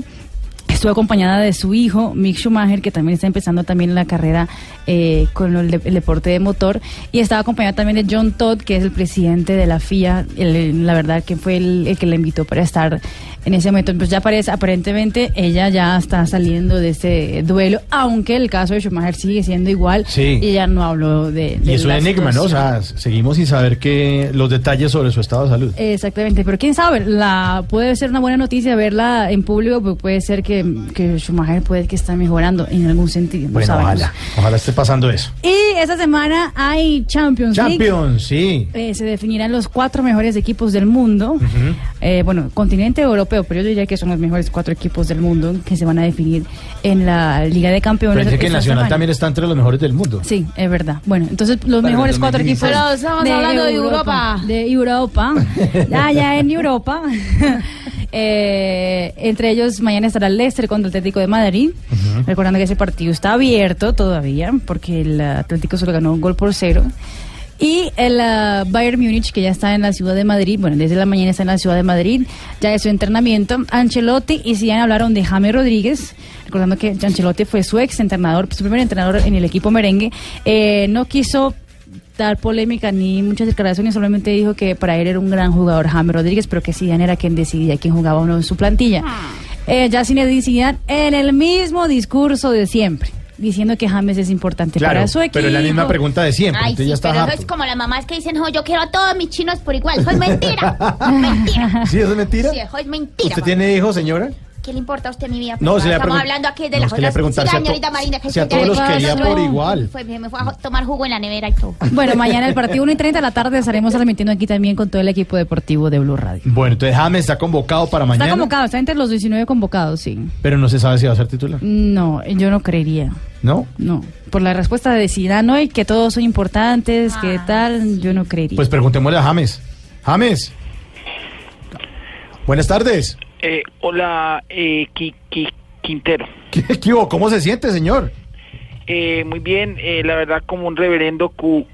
Estuvo acompañada de su hijo, Mick Schumacher, que también está empezando también la carrera eh, con el, de- el deporte de motor. Y estaba acompañada también de John Todd, que es el presidente de la FIA. el- la verdad que fue el, el que la invitó para estar en ese momento. Pues ya parece, aparentemente ella ya está saliendo de ese duelo, aunque el caso de Schumacher sigue siendo igual. Sí. Y ella no habló de... Y de es un enigma, ¿no? O sea, seguimos sin saber que los detalles sobre su estado de salud. Exactamente, pero quién sabe, la puede ser una buena noticia verla en público, pero puede ser que, que Schumacher puede que está mejorando en algún sentido. no Bueno, sabemos. ojalá. Ojalá esté pasando eso. Y esta semana hay Champions, League. Champions, sí. Eh, se definirán los cuatro mejores equipos del mundo. Eh, bueno, continente europeo, pero yo diría que son los mejores cuatro equipos del mundo que se van a definir en la Liga de Campeones. Parece que Nacional semana. también está entre los mejores del mundo. Sí, es verdad. Bueno, entonces los Para mejores cuatro 2016. equipos. Pero estamos hablando de Europa. De Europa. ya, ya en Europa. Eh, entre ellos, mañana estará el Leicester contra el Atlético de Madrid. Recordando que ese partido está abierto todavía, porque el Atlético solo ganó un gol por cero. Y el ah, Bayern Múnich, que ya está en la ciudad de Madrid, bueno, desde la mañana está en la ciudad de Madrid, ya es su entrenamiento. Ancelotti y Zidane hablaron de James Rodríguez, recordando que Ancelotti fue su ex entrenador, su primer entrenador en el equipo merengue. Eh, no quiso dar polémica ni muchas declaraciones, solamente dijo que para él era un gran jugador James Rodríguez, pero que Zidane era quien decidía quién jugaba o no en su plantilla. Eh, ya Zinedine Zidane en el mismo discurso de siempre, diciendo que James es importante Claro, para su equipo. pero es la misma pregunta de siempre. Ay, sí, ya está pero eso harto. es como las mamás que dicen, "Jo, yo quiero a todos mis chinos por igual. Eso es mentira. mentira. ¿Sí eso es mentira? Sí, eso es mentira. ¿Usted mamá. tiene hijos, señora? ¿Qué le importa a usted mi vida? No, se le Estamos pregun- hablando aquí de no, las se le otras. preguntar si señorita Marina, que si a todos los quería por igual. Fue, me fue a tomar jugo en la nevera y todo. Bueno, mañana el partido 1 y 30 de la tarde estaremos transmitiendo aquí también con todo el equipo deportivo de Blue Radio. Bueno, entonces James está convocado para mañana, Está convocado, está entre los 19 convocados, sí. pero no se sabe si va a ser titular. No, yo no creería. ¿No? No. Por la respuesta de Zidane hoy, que todos son importantes, que tal, yo no creería. Pues preguntémosle a James. James. Buenas tardes. Eh, hola, eh, Qui- Qui- Quintero. ¿Qué, qué hubo? ¿Cómo se siente, señor? Eh, muy bien, eh, la verdad como un reverendo cu-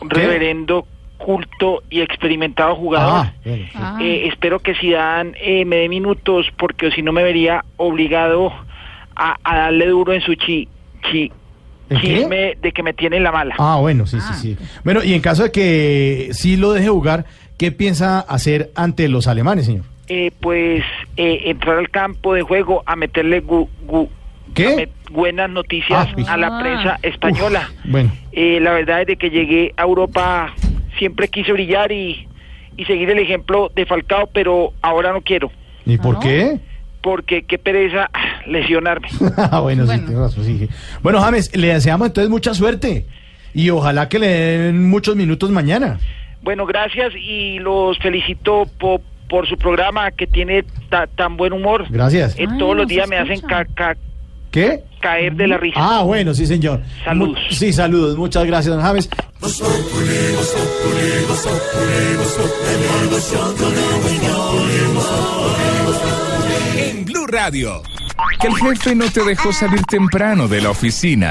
un ¿Qué? reverendo culto y experimentado jugador. Ah, bueno, sí. Eh, espero que Zidane eh, me dé minutos porque si no me vería obligado a, a darle duro en su chi, chi, ¿En qué? chisme de que me tiene en la mala. Ah, bueno, sí, sí, sí. Bueno, y en caso de que sí lo deje jugar, ¿qué piensa hacer ante los alemanes, señor? Eh, pues eh, entrar al campo de juego a meterle gu- gu- ¿Qué? a met- buenas noticias Ah, sí. a la prensa española. Bueno, Eh, la verdad, desde que llegué a Europa siempre quise brillar y, y seguir el ejemplo de Falcao, pero ahora no quiero, ¿y por qué? porque qué pereza lesionarme. Ah, bueno, sí, tiene razón, sí. Bueno, James, le deseamos entonces mucha suerte y ojalá que le den muchos minutos mañana. Bueno, gracias y los felicito po- por su programa que tiene ta- tan buen humor. Gracias. Eh, Ay, todos los días me hacen ca- ca- ¿Qué? caer de la risa. Ah, bueno, sí, señor. Saludos. Mu- sí, saludos. Muchas gracias, don James. En Blue Radio. Que el jefe no te dejó salir temprano de la oficina.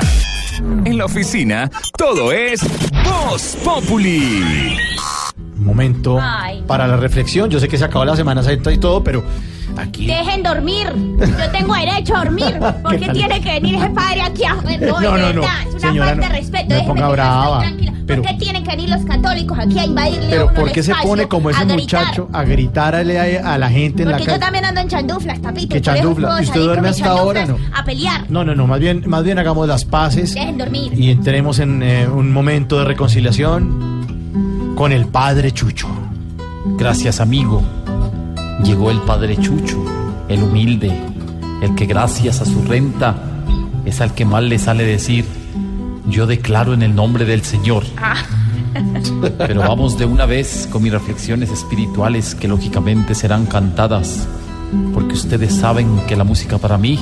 En la oficina, todo es Voz Populi. Momento Ay. para la reflexión. Yo sé que se acabó la Semana Santa y todo, pero aquí. Dejen dormir. Yo tengo derecho a dormir. ¿Por ¿Qué qué tiene que venir ese padre aquí a? No, No, no, no. Es una Señora, falta no- de respeto. no me ponga brava, pero- ¿Por qué tienen que venir los católicos aquí a invadirle a Pero uno ¿por qué se pone como ese a muchacho a gritarle a, a la gente en Porque la yo calle? también ando en chanduflas, papito. ¿Qué y por eso chandufla? puedo ¿Y usted duerme hasta ahora, chanduflas A pelear. No, no, no, más bien, más bien hagamos las paces Dejen dormir. y entremos en eh, un momento de reconciliación con el padre Chucho. Gracias, amigo. Llegó el padre Chucho, el humilde, el que gracias a su renta es al que mal le sale decir, yo declaro en el nombre del Señor. Pero vamos de una vez con mis reflexiones espirituales que lógicamente serán cantadas, porque ustedes saben que la música para mí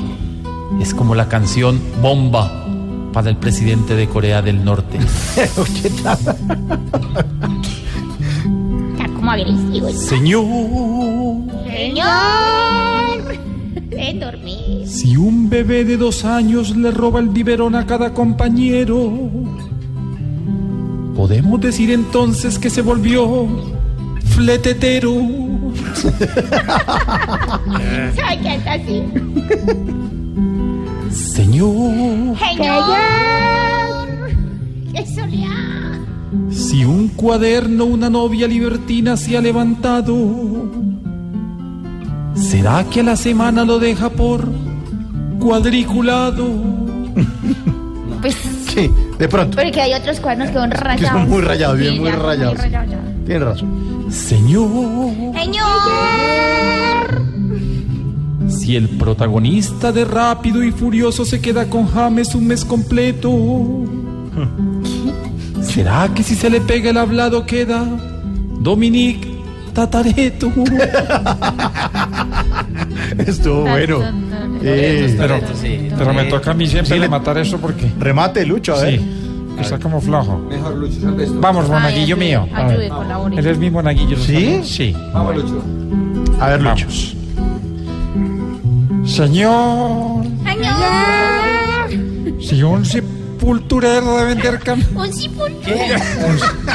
es como la canción Bomba para el presidente de Corea del Norte. Está como agresivo. el Señor, Señor. Dejen dormir. Si un bebé de dos años le roba el biberón a cada compañero, podemos decir entonces que se volvió fletetero. ¿Sabe qué está así? Señor, Señor. Si un cuaderno una novia libertina se ha levantado, ¿será que a la semana lo deja por cuadriculado? Pues, Sí, de pronto. pero que hay otros cuernos que son rayados. Que son muy rayados, bien, Sí, muy rayados. rayados ya. Tiene razón. Señor, Señor. Si el protagonista de Rápido y Furioso se queda con James un mes completo, ¿será que si se le pega el hablado queda Dominic Tatareto? Estuvo bueno. Eh, pero, pero me toca a mí siempre Sí, le- rematar eso porque... Remate, Lucho, a ver. Sí, está como flojo. Mejor, Lucho. Vamos, Ay, monaguillo ayude, mío. A ayude, ver. colabore. Él es mi monaguillo. ¿lo ¿Sí? Sí. Vamos, Lucho. A ver, Lucho. Señor, Señor. si un sepulturero de vender cam... Un sipul.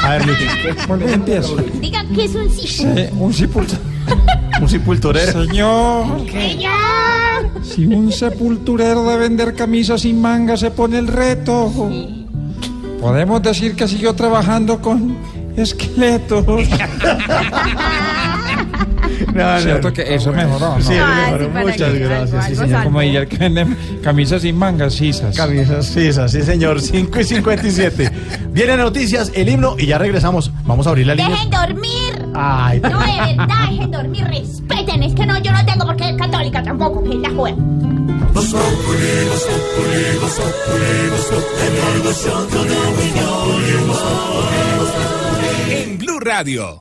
A ver, Lucho. Bueno, empieza. Digan que es un sipul. Sí, un sepulturero. Un sepulturero. Señor, Señor. si un sepulturero de vender camisas sin manga se pone el reto, podemos decir que siguió trabajando con esqueletos. No, Cierto no. que eso mejoró, ¿no? Sí, Ah, mejoró. sí, Muchas que gracias. algo- sí, señor. Como ella que vende camisas sin mangas, sisas. Camisas sisas, sí, señor. 5 y 57. Vienen noticias, el himno y ya regresamos. Vamos a abrir la línea. Dejen dormir. Ay, No, de verdad, dejen dormir. Respeten. Es que no, yo no tengo por qué católica tampoco, que es la juega. En Blue Radio.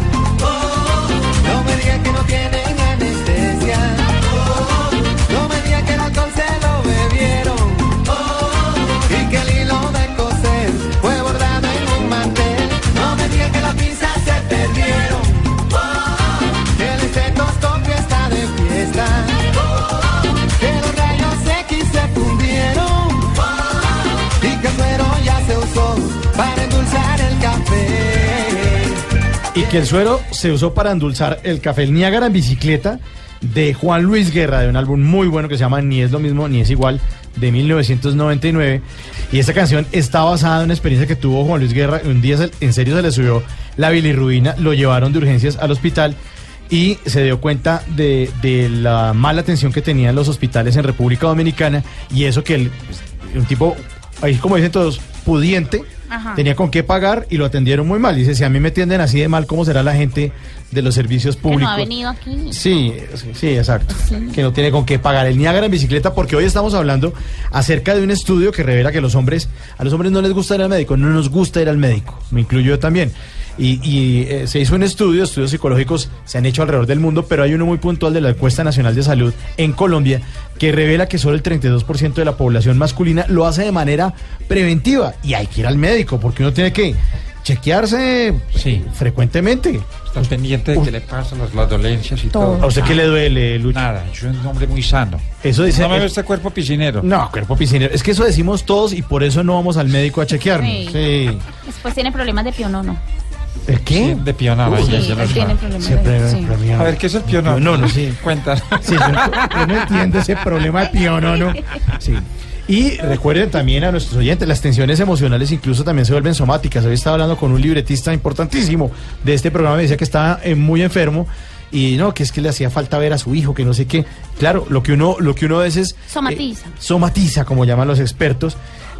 Que el suero se usó para endulzar el café. El Niágara en bicicleta de Juan Luis Guerra, de un álbum muy bueno que se llama Ni es lo mismo, ni es igual, de 1999. Y esta canción está basada en una experiencia que tuvo Juan Luis Guerra. Un día en serio se le subió la bilirrubina, lo llevaron de urgencias al hospital y se dio cuenta de, de la mala atención que tenían los hospitales en República Dominicana y eso que el, pues, un tipo, ahí como dicen todos, pudiente, Tenía con qué pagar y lo atendieron muy mal. Dice, si a mí me atienden así de mal, ¿cómo será la gente de los servicios Que no públicos? ha venido aquí. Sí, sí, sí, exacto. Que no tiene con qué pagar el Niágara en bicicleta, porque hoy estamos hablando acerca de un estudio que revela que los hombres, a los hombres no les gusta ir al médico, no nos gusta ir al médico, me incluyo yo también. Y, y, eh, se hizo un estudio, estudios psicológicos se han hecho alrededor del mundo, pero hay uno muy puntual de la encuesta nacional de salud en Colombia que revela que solo el 32% de la población masculina lo hace de manera preventiva y hay que ir al médico porque uno tiene que chequearse frecuentemente. Está pendiente de qué le pasa, las, las dolencias y Todo. todo. ¿A usted qué le duele, Lucho? Nada, yo soy un hombre muy sano. Eso dice- No me ve este cuerpo piscinero. No, cuerpo piscinero. Es que eso decimos todos y por eso no vamos al médico a chequearnos. Sí. Sí. Después tiene problemas de pionono. ¿El qué? De pionada. Sí, ya- ya lo él tiene problemas Siempre de... sí. A ver, ¿qué es el pionado? No, no, sí. Cuenta. Sí, yo, yo no entiendo ese problema de pionono. Sí. Y recuerden también a nuestros oyentes, las tensiones emocionales incluso también se vuelven somáticas. Hoy estaba hablando con un libretista importantísimo de este programa, me decía que estaba eh, muy enfermo y no, que es que le hacía falta ver a su hijo, que no sé qué. Claro, lo que uno, lo que uno a veces Somatiza. somatiza, como llaman los expertos.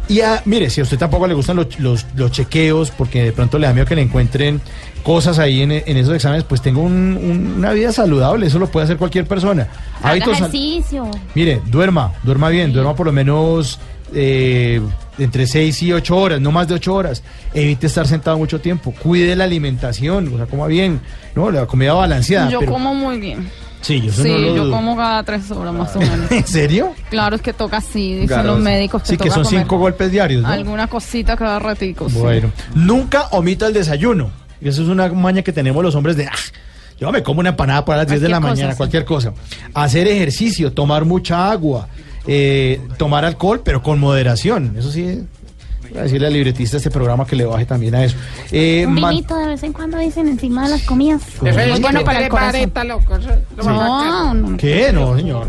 Y a, mire, si a usted tampoco le gustan los, los- los chequeos, porque de pronto le da miedo que le encuentren cosas ahí en, en esos exámenes, pues tengo un- un- una vida saludable, eso lo puede hacer cualquier persona. Haga Hábitos ejercicio. Mire, duerma, duerma bien, duerma por lo menos eh, entre 6 y 8 horas, no más de 8 horas. Evite estar sentado mucho tiempo, cuide la alimentación, o sea, coma bien, ¿no? La comida balanceada. Yo pero- como muy bien. Sí, yo Sí, no lo yo como cada tres horas más o menos. ¿En serio? Claro, es que toca así, dicen los médicos que Sí, que son comer cinco golpes diarios, ¿no? Alguna cosita cada ratico, sí. Bueno, nunca omita el desayuno. Y eso es una maña que tenemos los hombres de, ah, yo me como una empanada para las 10 de la cosa, mañana, sí. cualquier cosa. Hacer ejercicio, tomar mucha agua, eh, tomar alcohol, pero con moderación. Eso sí, voy a decirle al libretista de este programa que le baje también a eso. Eh, Un man- vinito de vez en cuando dicen encima de las comidas. Es bueno para el corazón. Loco. No, no. ¿Qué? No, señor.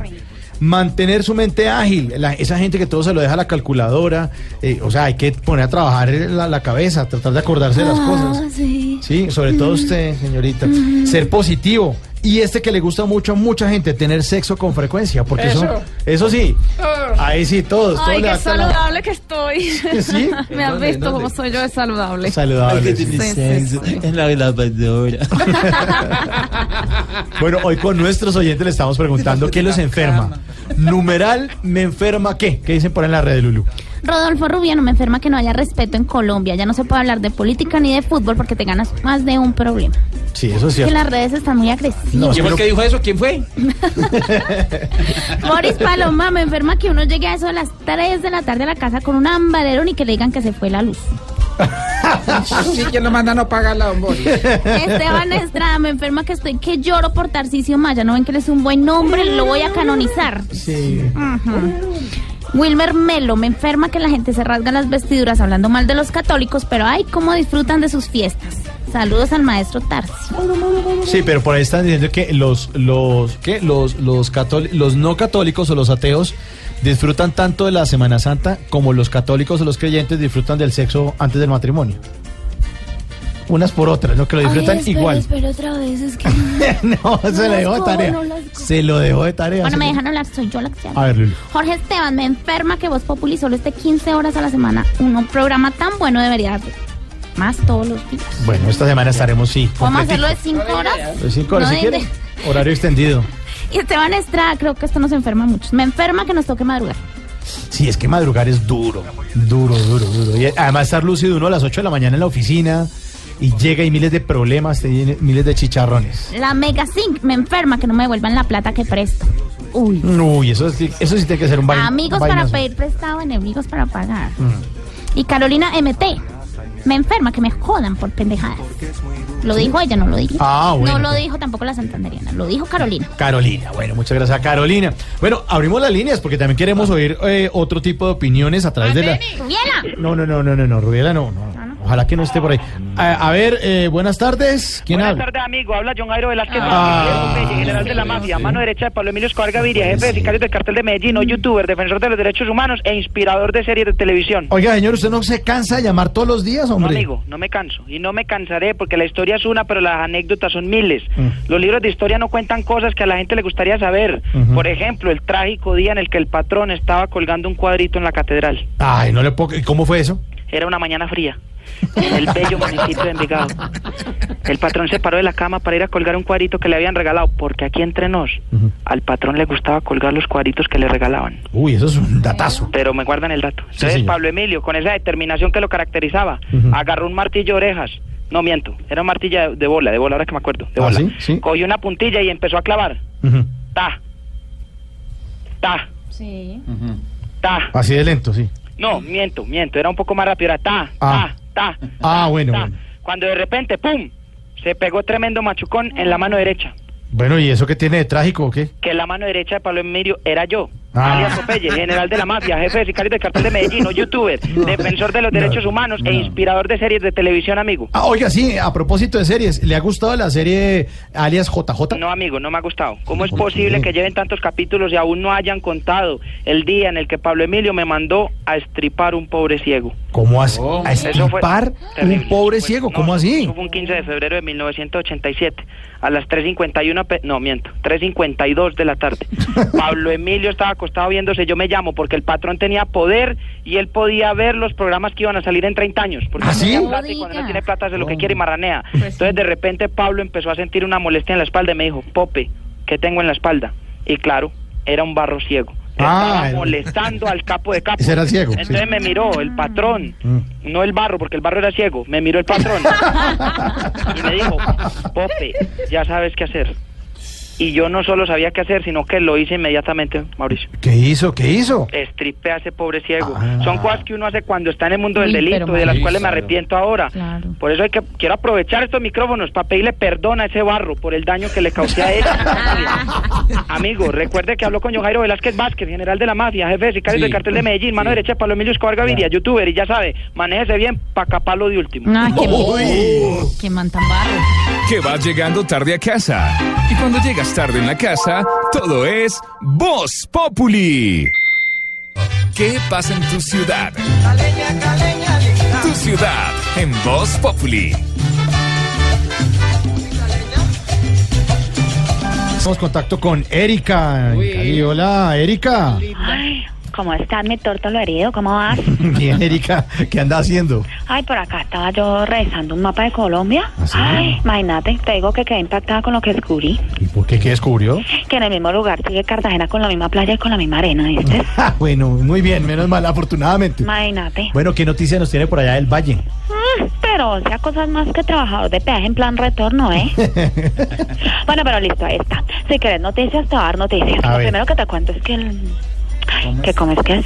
Mantener su mente ágil. La- esa gente que todo se lo deja a la calculadora. eh, o sea, hay que poner a trabajar la, la cabeza, tratar de acordarse de las cosas. Ah, sí. Sí, sobre todo usted, señorita. Ujú. Ser positivo. Y este que le gusta mucho a mucha gente, tener sexo con frecuencia, porque eso, Eso. eso sí, ahí sí, todos, Ay, qué la- saludable que estoy. ¿Sí? Me has ¿Dónde, visto cómo soy yo de saludable. Saludable. Sí, sí. En la lavadora. Bueno, hoy con nuestros oyentes le estamos preguntando qué los enferma. Numeral, ¿me enferma qué? ¿Qué dicen por ahí en la red de Lulu? Rodolfo Rubiano me enferma que no haya respeto en Colombia. Ya no se puede hablar de política ni de fútbol porque te ganas más de un problema. Sí, eso es Que cierto. las redes están muy agresivas. No, ¿Quién fue el que dijo eso? ¿Quién fue? Boris Paloma me enferma que uno llegue a eso a las 3 de la tarde a la casa con un ambaderón y que le digan que se fue la luz. Sí, ¿quién lo manda a no pagarla, don Boris? Esteban Estrada me enferma que estoy que lloro por Tarcisio Maya. No ven que él es un buen nombre, lo voy a canonizar. Sí. Wilmer Melo me enferma que la gente se rasga las vestiduras hablando mal de los católicos, pero ay, cómo disfrutan de sus fiestas. Saludos al maestro Tarcio. Sí, pero por ahí están diciendo que los los ¿qué? los los cató- los no católicos o los ateos disfrutan tanto de la Semana Santa como los católicos o los creyentes disfrutan del sexo antes del matrimonio. Unas por otras, ¿no? Que lo disfrutan igual. Pero otra vez es que... no, se lo dejó de ¿cómo tarea. no Se lo dejó de tarea. Bueno, me dejan hablar, soy yo la que se habla. A ver, Lulu. Jorge Esteban me enferma que Voz Populi solo esté 15 horas a la semana. Un programa tan bueno debería dar más todos los días. Bueno, esta semana estaremos, sí. ¿Podemos completico. hacerlo de 5 horas? De cinco horas, No si de-. Horario extendido. Y Esteban Estrada, creo que esto nos enferma mucho. Me enferma que nos toque madrugar. Sí, es que madrugar es duro. Duro, duro, duro. Y además estar lúcido uno a las 8 de la mañana en la oficina y llega y miles de problemas, miles de chicharrones. La Mega Sync me enferma que no me devuelvan la plata que presto. Uy. Uy, eso, sí- eso sí tiene que ser un vaina. Amigos para pedir prestado, enemigos para pagar. Y Carolina MT me enferma que me jodan por pendejadas. Lo dijo ella, no lo dijo. Ah, bueno, No lo dijo tampoco la santanderiana, lo dijo Carolina. Carolina, bueno, muchas gracias Carolina. Bueno, abrimos las líneas porque también queremos oír eh, otro tipo de opiniones a través de la... ¡Rubiela! No, no, no, no, no, no, Rubiela no, no. Ojalá que no esté por ahí. A, a ver, eh, buenas tardes. ¿Quién Buenas habla? tardes, amigo. Habla John Jairo Velázquez, Ah. General de la mafia, mano derecha de Pablo Emilio Escobar Gaviria, jefe de sicarios del cartel de Medellín, hoy youtuber, defensor de los derechos humanos e inspirador de series de televisión. Oiga, señor, ¿usted no se cansa de llamar todos los días, No, hombre? amigo, no me canso. Y no me cansaré porque la historia es una, pero las anécdotas son miles. Mm. Los libros de historia no cuentan cosas que a la gente le gustaría saber. Por ejemplo, el trágico día en el que el patrón estaba colgando un cuadrito en la catedral. Ay, no le puedo... ¿y ¿Cómo fue eso? Era una mañana fría. En el bello municipio de Envigado. El patrón se paró de la cama para ir a colgar un cuadrito que le habían regalado, porque aquí entre nos, al patrón le gustaba colgar los cuadritos que le regalaban. Uy, eso es un datazo. Pero me guardan el dato. Entonces. Pablo Emilio, con esa determinación que lo caracterizaba, agarró un martillo de orejas. No miento, era un martillo de, bola, de bola, ahora que me acuerdo, de ¿Ah, bola. sí? Sí. Cogió una puntilla y empezó a clavar. Ujú. Ta. Ta. Sí. Ta. Así de lento, sí. No, miento, miento, era un poco más rápido, era ta, Ah. ta, ta. Ah, bueno, ta. bueno. Cuando de repente, ¡pum! Se pegó tremendo machucón en la mano derecha. Bueno, ¿y eso qué tiene de trágico o qué? Que la mano derecha de Pablo Emilio era yo. Ah. Alias Popeye, general de la mafia, jefe de sicarios del cartel de Medellín, youtuber, defensor de los derechos humanos e inspirador de series de televisión, amigo. Ah, oiga, sí, a propósito de series, ¿le ha gustado la serie alias JJ? No, amigo, no me ha gustado. ¿Cómo es posible que lleven tantos capítulos y aún no hayan contado el día en el que Pablo Emilio me mandó a estripar un pobre ciego? ¿Cómo hace? ¿A Eso fue estripar un pobre ciego? ¿Cómo así? Eso fue un 15 de febrero de 1987, a las 3.51, pe- no, miento, 3.52 de la tarde. Pablo Emilio estaba acostado viéndose Yo me llamo, porque el patrón tenía poder y él podía ver los programas que iban a salir en 30 años. Porque ¿Ah, sí? plata y cuando no tiene plata hace lo que quiere y marranea. Entonces de repente Pablo empezó a sentir una molestia en la espalda y me dijo, Pope, ¿qué tengo en la espalda? Y claro, era un barro ciego. Ah, Estaba era- molestando al capo de capos. Ese era ciego, Entonces sí. me miró el patrón, Mm. no el barro, porque el barro era ciego. Me miró el patrón y me dijo, Pope, ya sabes qué hacer. Y yo no solo sabía qué hacer, sino que lo hice inmediatamente, Mauricio. ¿Qué hizo? ¿Qué hizo? Estripe a ese pobre ciego. Ah. Son cosas que uno hace cuando está en el mundo del delito, pero de las cuales me arrepiento ahora. Claro. Por eso hay que quiero aprovechar estos micrófonos para pedirle perdón a ese barro por el daño que le causé a él. Amigo, recuerde que habló con John Jairo Velázquez Vázquez, general de la mafia, jefe de sicarios Sí, del cartel de Medellín, mano derecha de Pablo Emilio Escobar Gaviria, youtuber, y ya sabe, manéjese bien para caparlo de último. Ah, qué, qué man tan barro. Que vas llegando tarde a casa. Y cuando llegas tarde en la casa, todo es Voz Populi. ¿Qué pasa en tu ciudad? Tu ciudad en Voz Populi. Tenemos contacto con Erika. Cali. Hola, Erika. Ay, ¿cómo estás, mi tórtolo herido? ¿Cómo vas? Bien, Erika. ¿Qué anda haciendo? Ay, por acá estaba yo revisando un mapa de Colombia. sí? Ay, imagínate, te digo que quedé impactada con lo que descubrí. ¿Y por qué? ¿Qué descubrió? Que en el mismo lugar sigue Cartagena con la misma playa y con la misma arena, ¿viste? Ah, bueno, muy bien, menos mal, afortunadamente. Imagínate. Bueno, ¿qué noticia nos tiene por allá del Valle? Mm, pero, o sea, cosas más que trabajador de peaje en plan retorno, ¿eh? bueno, pero listo, ahí está. Si querés noticias, te voy a dar noticias. A lo ver. primero que te cuento es que el... Ay, que cómo es que es.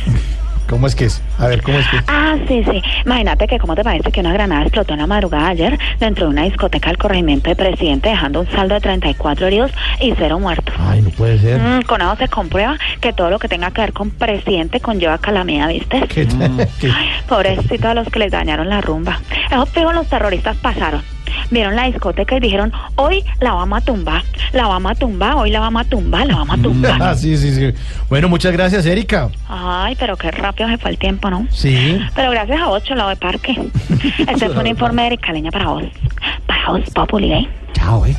¿Cómo es que es? A ver, ¿cómo es que es? Ah, sí, sí. Imagínate que, ¿cómo te parece que una granada explotó en la madrugada ayer dentro de una discoteca del corregimiento de presidente, dejando un saldo de 34 heridos y cero muertos? Ay, no puede ser. Mm, con eso se comprueba que todo lo que tenga que ver con presidente conlleva calamidad, ¿viste? ¿Qué. Pobrecitos a los que les dañaron la rumba. Esos fijo los terroristas pasaron. Vieron la discoteca y dijeron, hoy la vamos a tumbar, la vamos a tumbar, hoy la vamos a tumbar, la vamos a tumbar. Sí, sí, sí. Bueno, muchas gracias, Erika. Ay, pero qué rápido se fue el tiempo, ¿no? Sí. Pero gracias a vos, lado de parque. Este es un informe de Erika Leña para vos. Para vos, Populi, ¿eh? Chao, eh.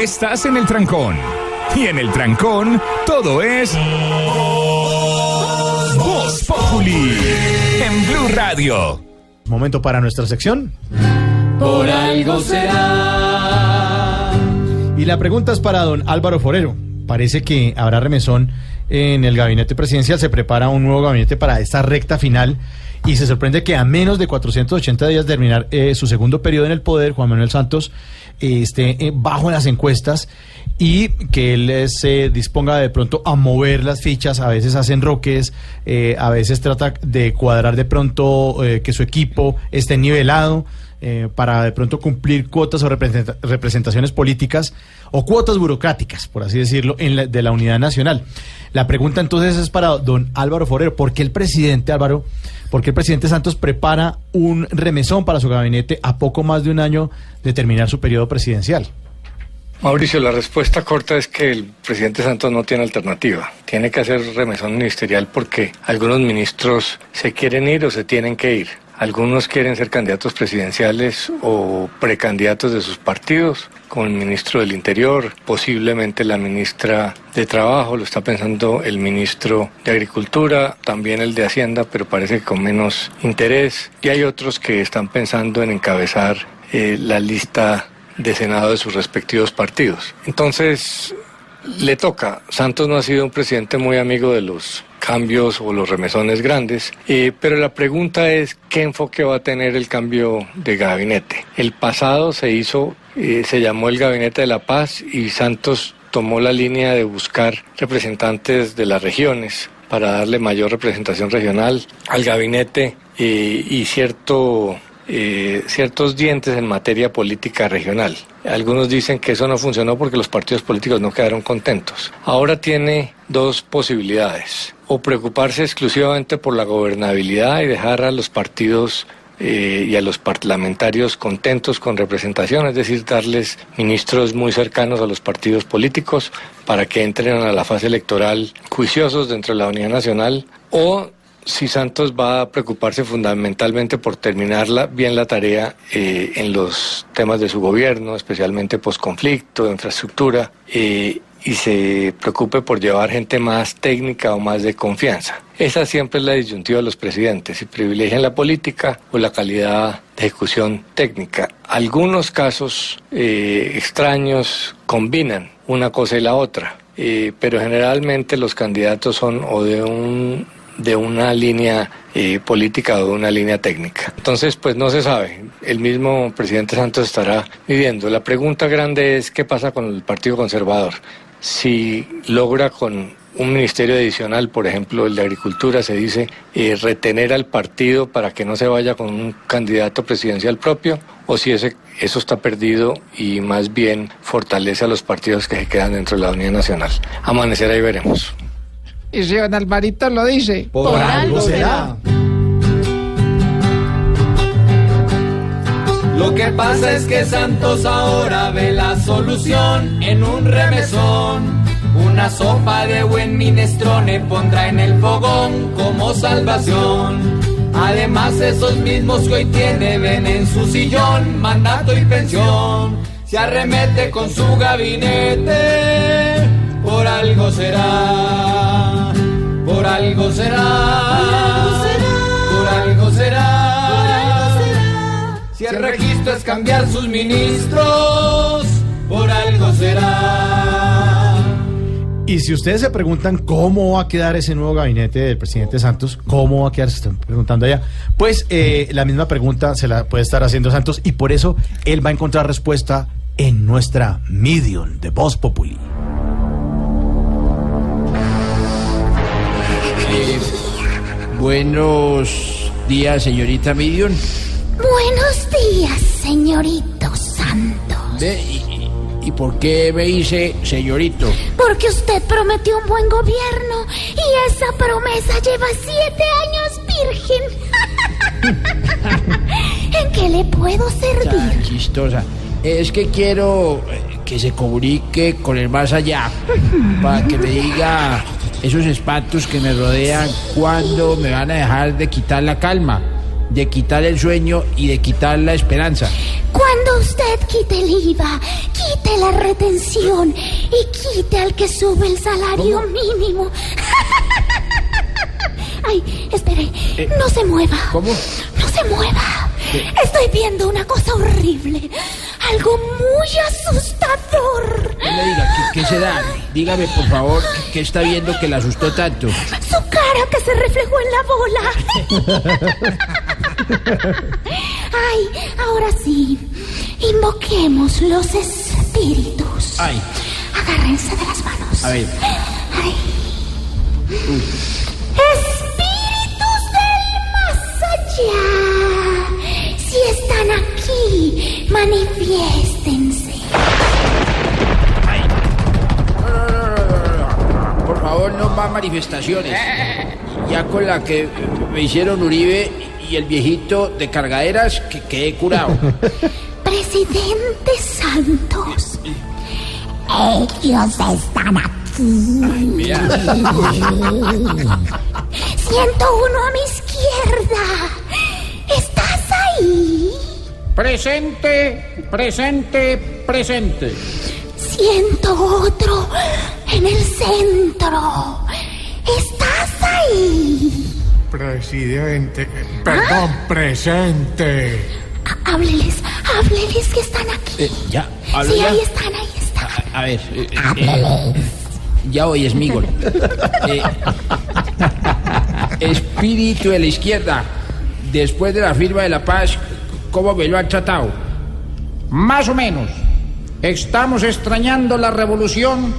Estás en el trancón. Y en el trancón, todo es. Populi. En Blue Radio. Momento para nuestra sección. Por algo será. Y la pregunta es para don Álvaro Forero. Parece que habrá remesón en el gabinete presidencial. Se prepara un nuevo gabinete para esta recta final. Y se sorprende que a menos de 480 días de terminar eh, su segundo periodo en el poder, Juan Manuel Santos eh, esté eh, bajo en las encuestas y que él eh, se disponga de pronto a mover las fichas. A veces hacen roques, eh, a veces trata de cuadrar de pronto eh, que su equipo esté nivelado eh, para de pronto cumplir cuotas o representa- representaciones políticas o cuotas burocráticas, por así decirlo, en la- de la unidad nacional. La pregunta entonces es para don Álvaro Forero, ¿por qué el presidente Álvaro, por qué el presidente Santos prepara un remesón para su gabinete a poco más de un año de terminar su periodo presidencial? Mauricio, la respuesta corta es que el presidente Santos no tiene alternativa. Tiene que hacer remesón ministerial porque algunos ministros se quieren ir o se tienen que ir. Algunos quieren ser candidatos presidenciales o precandidatos de sus partidos, como el ministro del Interior, posiblemente la ministra de Trabajo, lo está pensando el ministro de Agricultura, también el de Hacienda, pero parece que con menos interés. Y hay otros que están pensando en encabezar eh, la lista de Senado de sus respectivos partidos. Entonces, le toca. Santos no ha sido un presidente muy amigo de los cambios o los remesones grandes, eh, pero la pregunta es qué enfoque va a tener el cambio de gabinete. El pasado se hizo, eh, se llamó el Gabinete de la Paz y Santos tomó la línea de buscar representantes de las regiones para darle mayor representación regional al gabinete eh, y cierto eh, ciertos dientes en materia política regional. Algunos dicen que eso no funcionó porque los partidos políticos no quedaron contentos. Ahora tiene dos posibilidades. O preocuparse exclusivamente por la gobernabilidad y dejar a los partidos eh, y a los parlamentarios contentos con representación, es decir, darles ministros muy cercanos a los partidos políticos para que entren a la fase electoral juiciosos dentro de la Unidad Nacional, o si Santos va a preocuparse fundamentalmente por terminar la- bien la tarea eh, en los temas de su gobierno, especialmente posconflicto, infraestructura, eh, y se preocupe por llevar gente más técnica o más de confianza. Esa siempre es la disyuntiva de los presidentes, si privilegian la política o la calidad de ejecución técnica. Algunos casos eh, extraños combinan una cosa y la otra, pero generalmente los candidatos son o de un de una línea eh, política o de una línea técnica. Entonces, pues no se sabe. El mismo presidente Santos estará viviendo. La pregunta grande es qué pasa con el Partido Conservador. Si logra con un ministerio adicional, por ejemplo, el de Agricultura, se dice eh, retener al partido para que no se vaya con un candidato presidencial propio, o si ese, eso está perdido y más bien fortalece a los partidos que se quedan dentro de la Unidad Nacional. Amanecer ahí veremos. Y si don Alvarito lo dice. Por algo será. Lo que pasa es que Santos ahora ve la solución en un remesón. Una sopa de buen minestrone pondrá en el fogón como salvación. Además esos mismos que hoy tiene ven en su sillón mandato y pensión. Se arremete con su gabinete, por algo será, por algo será, por algo será. Si el registro es cambiar sus ministros, por algo será. Y si ustedes se preguntan cómo va a quedar ese nuevo gabinete del presidente Santos, cómo va a quedar, se están preguntando allá, pues eh, la misma pregunta se la puede estar haciendo Santos y por eso él va a encontrar respuesta en nuestra Medium de Voz Populi. Buenos días, señorita Midion. Buenos días, señorito Santos. Ve, ¿Y, y por qué me dice señorito? Porque usted prometió un buen gobierno y esa promesa lleva siete años virgen. ¿En qué le puedo servir? Tan chistosa. Es que quiero eh, que se comunique con el más allá para que me diga esos espantos que me rodean cuando me van a dejar de quitar la calma, de quitar el sueño y de quitar la esperanza. Cuando usted quite el IVA, quite la retención y quite al que sube el salario mínimo. Ay, espere, Eh, no se mueva. ¿Cómo? No se mueva. Estoy viendo una cosa horrible. Algo muy asustador. No me diga, ¿qué, se da? Dígame, por favor, ¿qué, está viendo que le asustó tanto? Su cara que se reflejó en la bola. Ay, ahora sí. Invoquemos los espíritus. Ay, Agárrense de las manos. a ver. Ay. Uy. Espíritus del más allá. Si están aquí, manifiéstense. Favor, no más manifestaciones. Ya con la que me hicieron Uribe y el viejito de cargaderas, que quedé curado. Presidente Santos. Ellos están aquí. mira. Siento uno a mi izquierda. ¿Estás ahí? Presente, presente, presente. Siento otro en el centro. ¿Estás ahí? Presidente, perdón, presente. Há- Hábleles, hábleles que están aquí. Eh, ya, Sí, ya. ahí están, ahí están. A ver, eh, eh, ya hoy es Migol. Eh, espíritu de la izquierda, después de la firma de la paz, ¿cómo me lo han tratado? Más o menos. Estamos extrañando la revolución,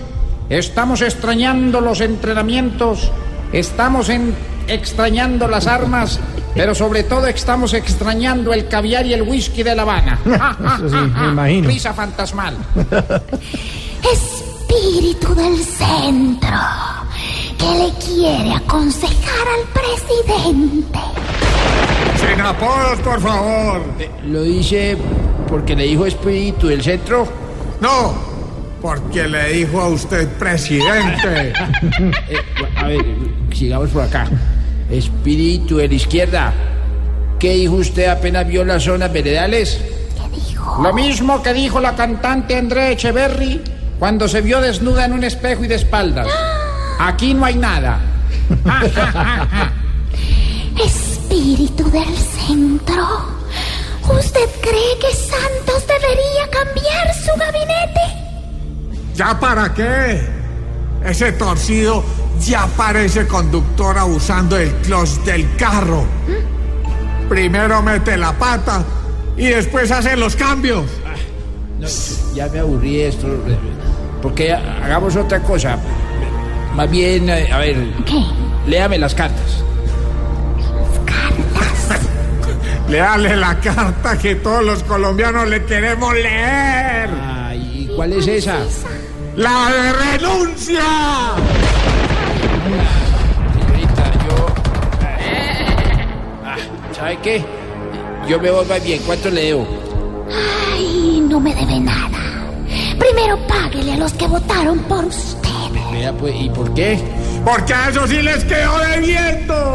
estamos extrañando los entrenamientos, estamos en- extrañando las armas, pero sobre todo estamos extrañando el caviar y el whisky de La Habana. Eso sí, me imagino. Risa fantasmal. Espíritu del centro. Que le quiere aconsejar al presidente. Sin apodos, por favor. ¿Lo dice porque le dijo espíritu del centro? No, porque le dijo a usted presidente. Eh, a ver, sigamos por acá. Espíritu de la izquierda. ¿Qué dijo usted apenas vio las zonas veredales? Lo mismo que dijo la cantante Andrea Echeverry cuando se vio desnuda en un espejo y de espaldas. Aquí no hay nada. Espíritu del centro. ¿Usted cree que Santos debería cambiar su gabinete? ¿Ya para qué? Ese torcido ya parece conductor abusando del clutch del carro. Primero mete la pata y después hace los cambios. No, ya me aburrí de esto. Porque hagamos otra cosa. Más bien, eh, a ver. Léame las cartas. Léale la carta que todos los colombianos le queremos leer. Ay, ¿y cuál es esa? la de renuncia. Señorita, yo... Ah, ¿Sabe qué? Yo me voy bien. ¿Cuánto le debo? Ay, no me debe nada. Primero páguele a los que votaron por usted. Mira, pues, ¿y por qué? Porque a eso sí les quedó debiendo.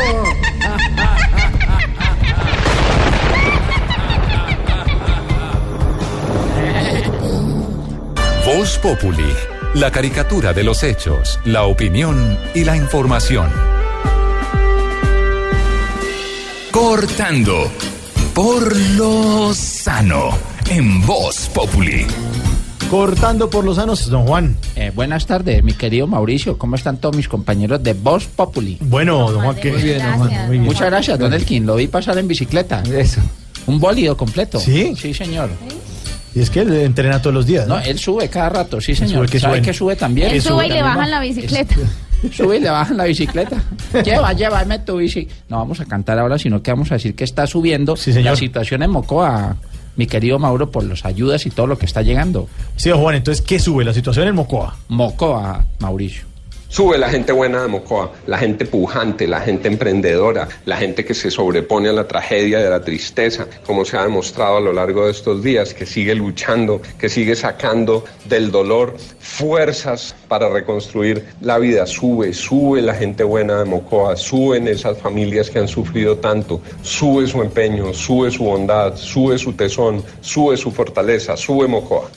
Voz Populi la caricatura de los hechos, la opinión y la información. Cortando por lo sano en Voz Populi. Cortando por los sanos, don Juan. Eh, buenas tardes, mi querido Mauricio. ¿Cómo están todos mis compañeros de Voz Populi? Bueno, don Juan, qué Muy bien, don Juan, muy bien. Muchas gracias, don Elkin. Lo vi pasar en bicicleta. Eso. Un bólido completo. ¿Sí? Sí, señor. Y es que él entrena todos los días. No, él sube cada rato, sí, señor. Sube, ¿qué ¿Sabe suben? que sube también? Él sube y le bajan la bicicleta. Sube y le bajan la bicicleta. Lleva, llévame tu bici. No vamos a cantar ahora, sino que vamos a decir que está subiendo la situación en Mocoa, mi querido Mauro, por las ayudas y todo lo que está llegando. Sí, Juan, entonces, ¿qué sube? La situación en Mocoa. Mocoa, Mauricio. Sube la gente buena de Mocoa, la gente pujante, la gente emprendedora, la gente que se sobrepone a la tragedia de la tristeza, como se ha demostrado a lo largo de estos días, que sigue luchando, que sigue sacando del dolor fuerzas para reconstruir la vida. Sube, sube la gente buena de Mocoa, suben esas familias que han sufrido tanto, sube su empeño, sube su bondad, sube su tesón, sube su fortaleza, sube Mocoa.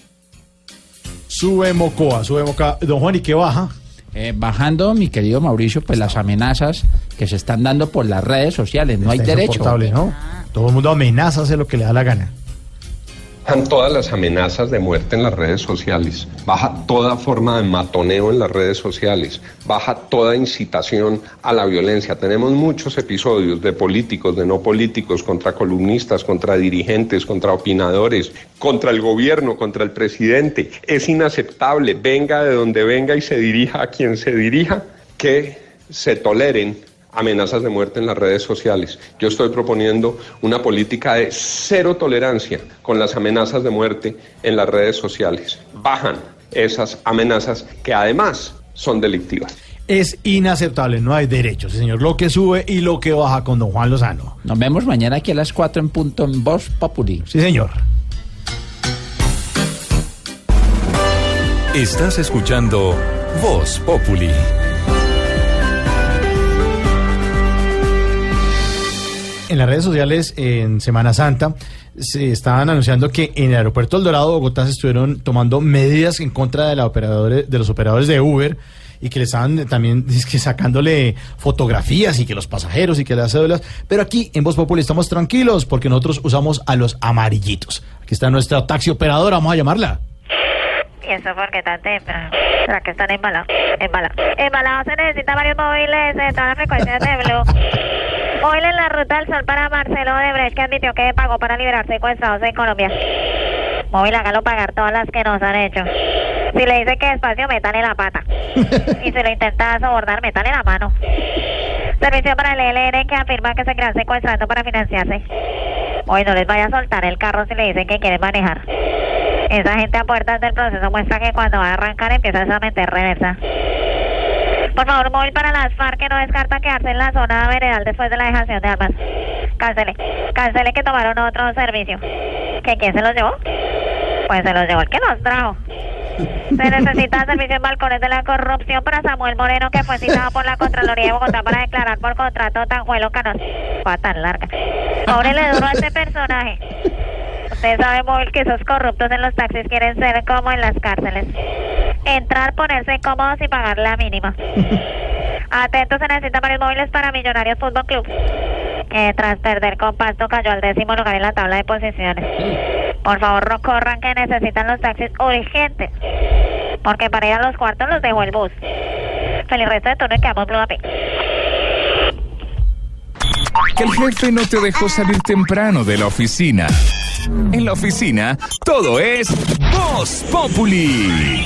Sube Mocoa, sube Mocoa. Don Juan, ¿y qué baja? Eh, bajando, mi querido Mauricio, pues las amenazas que se están dando por las redes sociales. No hay derecho. ¿no? Todo el mundo amenaza a hacer lo que le da la gana. Bajan todas las amenazas de muerte en las redes sociales, baja toda forma de matoneo en las redes sociales, baja toda incitación a la violencia. Tenemos muchos episodios de políticos, de no políticos, contra columnistas, contra dirigentes, contra opinadores, contra el gobierno, contra el presidente. Es inaceptable, venga de donde venga y se dirija a quien se dirija, que se toleren amenazas de muerte en las redes sociales. Yo estoy proponiendo una política de cero tolerancia con las amenazas de muerte en las redes sociales. Bajan esas amenazas que además son delictivas. Es inaceptable, no hay derechos, señor. Lo que sube y lo que baja con don Juan Lozano. Nos vemos mañana aquí a las 4 en punto en Voz Populi. Sí, señor. Estás escuchando Voz Populi. En las redes sociales, en Semana Santa, se estaban anunciando que en el aeropuerto El Dorado, Bogotá, se estuvieron tomando medidas en contra de, la operadores, de los operadores de Uber y que le estaban también sacándole fotografías y que los pasajeros y que las cédulas. Pero aquí en Voz Populi estamos tranquilos porque nosotros usamos a los amarillitos. Aquí está nuestra taxi operadora, vamos a llamarla. ¿Y eso por qué tan temprano? ¿Será que están embalados? Embalados. Embalados se necesita varios móviles de todas las frecuencias de Blue. Móvil en la ruta del sol para Marcelo Odebrecht, que admitió que pagó para liberar secuestrados en Colombia. Móvil, hágalo pagar todas las que nos han hecho. Si le dice que despacio, métale la pata. Y si lo intenta sobornar, métale la mano. Servicio para el ELN que afirma que se crean secuestrando para financiarse. Hoy no les vaya a soltar el carro si le dicen que quieren manejar. Esa gente a puertas del proceso muestra que cuando va a arrancar empiezas a meter reversa. Por favor, móvil para las FARC que no descarta quedarse en la zona veredal después de la dejación de armas. Cancele. Cancele que tomaron otro servicio. ¿Que quién se los llevó? Pues se los llevó el que los trajo. Se necesita servicio en balcones de la corrupción para Samuel Moreno, que fue citado por la Contraloría de Bogotá para declarar por contrato Tanjuelo Canosa. Fue tan larga. Cóbrele duro a este personaje. Usted sabe, móvil, que esos corruptos en los taxis quieren ser como en las cárceles. Entrar, ponerse cómodos y pagar la mínima. Atentos, se necesitan varios móviles para Millonarios Fútbol Club. Que tras perder con Pasto cayó al décimo lugar en la tabla de posiciones. Por favor, no corran que necesitan los taxis urgentes. Porque para ir a los cuartos los dejó el bus. Feliz resto de turno y quedamos Blue Api. Que el jefe no te dejó salir temprano de la oficina. En la oficina, todo es Voz Populi.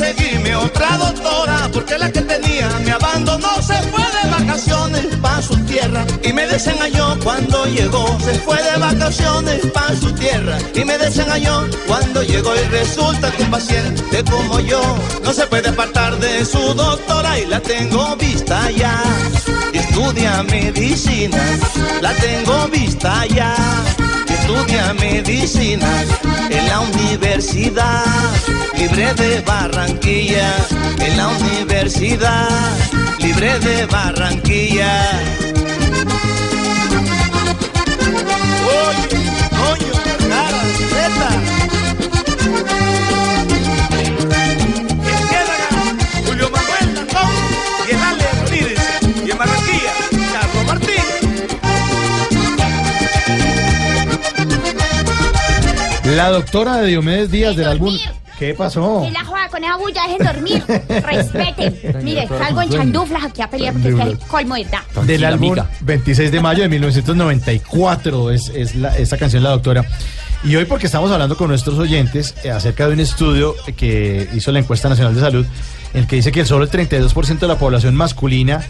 Conseguirme otra doctora porque la que tenía me abandonó, se fue de vacaciones pa' su tierra y me desengañó cuando llegó. Se fue de vacaciones pa' su tierra y me desengañó cuando llegó. Y resulta que un paciente como yo no se puede apartar de su doctora y la tengo vista ya. Estudia medicina, la tengo vista ya. Estudia medicina en la universidad libre de Barranquilla, en la universidad libre de Barranquilla. La doctora de Diomedes Díaz del álbum. ¿Qué pasó? Y la joda con esa bulla, dejen dormir. Respeten. Mire, salgo en chanduflas aquí a pelear porque es es colmo de edad. Del álbum 26 de mayo de 1994 es, es la- esta canción La Doctora. Y hoy porque estamos hablando con nuestros oyentes eh, acerca de un estudio que hizo la encuesta nacional de salud en el que dice que solo el 32% de la población masculina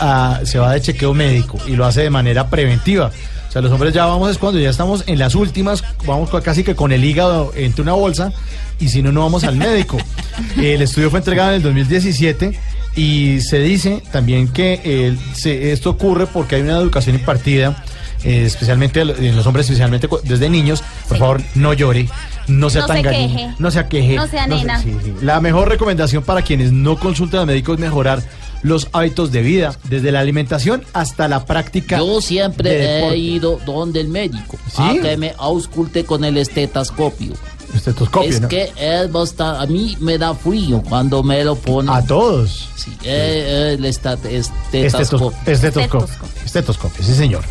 ah, se va de chequeo médico y lo hace de manera preventiva. Sea, los hombres ya vamos es cuando ya estamos en las últimas, vamos casi que con el hígado entre una bolsa y si no, no vamos al médico. El estudio fue entregado en el 2017 y se dice también que eh, se- esto ocurre porque hay una educación impartida, eh, especialmente en los hombres, especialmente desde niños. Por favor, no llore, no sea No tan se queje. no sea queje. No sea se- nena. sí, sí. La mejor recomendación para quienes no consultan a médicos es mejorar los hábitos de vida, desde la alimentación hasta la práctica. Yo siempre de he ido donde el médico ¿Sí? a que me ausculte con el estetoscopio. Estetoscopio, es ¿no? que es bastante, a mí me da frío cuando me lo ponen. A todos. Sí, eh, el estat- estetoscopio. Estetoscopio. Estetoscopio. Estetoscopio, sí, señor.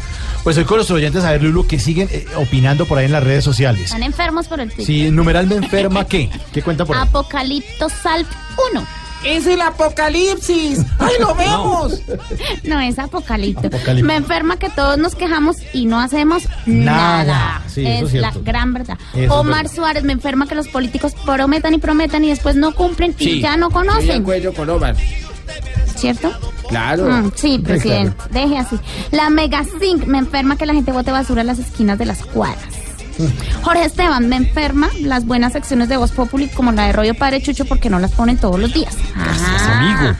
Pues hoy con los oyentes a ver, Lulu, que siguen eh, opinando por ahí en las redes sociales. Están enfermos por el. Si numeral me enferma, ¿qué? ¿Qué cuenta por ahí? Apocalipto Salp 1. Es el apocalipsis. ¡Ay, lo vemos! No es apocalipto. Apocalipto. Me enferma que todos nos quejamos y no hacemos Nada. nada. Sí, eso es es la cierto. gran verdad. Eso Omar verdad. Suárez me enferma que los políticos prometan y prometan y después no cumplen y ya no conocen. acuerdo con Omar. ¿Cierto? Claro. Mm, sí, presidente. Deje así. La Mega Zinc me enferma que la gente bote basura en las esquinas de las cuadras. Jorge Esteban me enferma las buenas secciones de Voz Populi como la de Rollo Padre Chucho porque no las ponen todos los días. Ah.